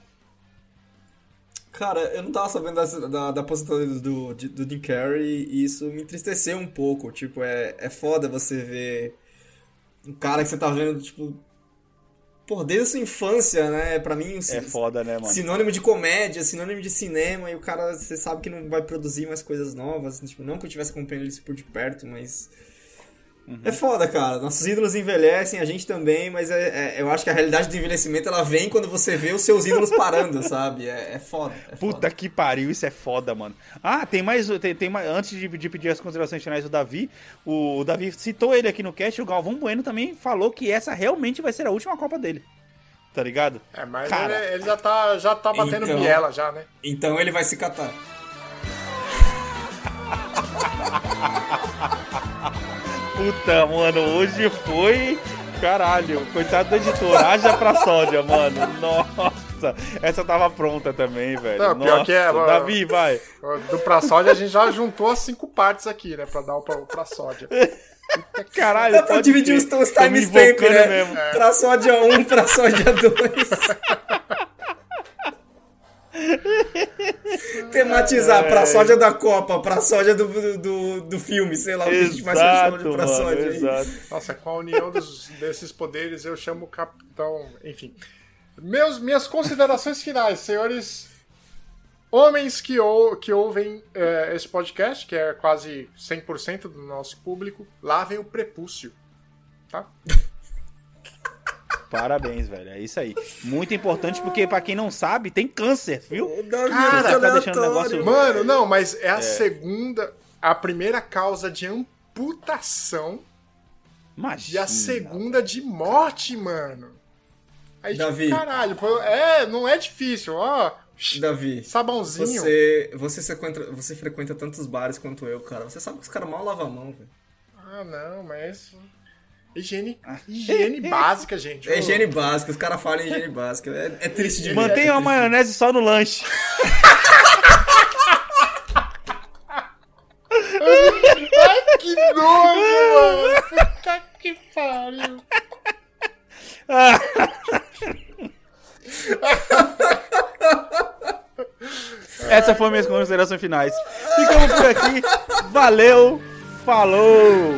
Cara, eu não tava sabendo da, da, da aposentadoria do, do, Jim Carrey e isso me entristeceu um pouco. Tipo, é, é foda você ver um cara que você tá vendo, tipo. Pô, desde a sua infância, né? Pra mim, É foda, né, mano? sinônimo de comédia, sinônimo de cinema, e o cara, você sabe que não vai produzir mais coisas novas. Tipo, não que eu tivesse acompanhando ele por de perto, mas. Uhum. É foda, cara. Nossos ídolos envelhecem, a gente também, mas é, é- eu acho que a realidade do envelhecimento ela vem quando você vê os seus ídolos parando, sabe? É, é foda. É Puta foda. que pariu, isso é foda, mano. Ah, tem mais. Tem, tem mais antes de, de pedir as considerações finais do Davi, o, Davi citou ele aqui no cast. O Galvão Bueno também falou que essa realmente vai ser a última Copa dele. Tá ligado? É, mas Cara. ele, ele já tá, já tá batendo Então- biela já, né? Então ele vai se catar. Puta, mano, hoje foi. Caralho, coitado do editor, haja pra sódia, mano. Nossa, essa tava pronta também, velho. Não, pior Nossa, que é, mano. Davi, vai. Do pra sódia a gente já juntou as cinco partes aqui, né? Pra dar o pra, o pra sódia. Caralho, Dá pra dividir os, os Tô me timestamp, invocando né? mesmo. Pra sódia 1, pra sódia 2. Tematizar pra sódia da Copa, pra sódia do, do, do filme, sei lá o que a gente mais chama de pra mano, aí. exato. Nossa, com a união dos- desses poderes eu chamo o capitão. Enfim. Meus, minhas considerações finais, senhores. Homens que, ou, que ouvem eh, esse podcast, que é quase 100% do nosso público, lavem o prepúcio. Tá? Parabéns, velho. É isso aí. Muito importante porque, pra quem não sabe, tem câncer, viu? Cara, tá deixando o negócio- Mano, não, mas é a segunda. A primeira causa de amputação Imagina. e a segunda de morte, mano. Aí, tipo, Davi. caralho, pô, é, não é difícil, ó. Davi, Sabãozinho. você, você, frequenta, você frequenta tantos bares quanto eu, cara. Você sabe que os caras mal lavam a mão, velho. Ah, não, mas. Higiene, higiene básica, gente. É higiene básica, os caras falam em higiene básica. É, é triste de ver. Mantenha é a maionese só no lanche. Que nojo, mano. Puta que pariu. Essas foram minhas considerações finais. Ficamos por aqui. Valeu. Falou.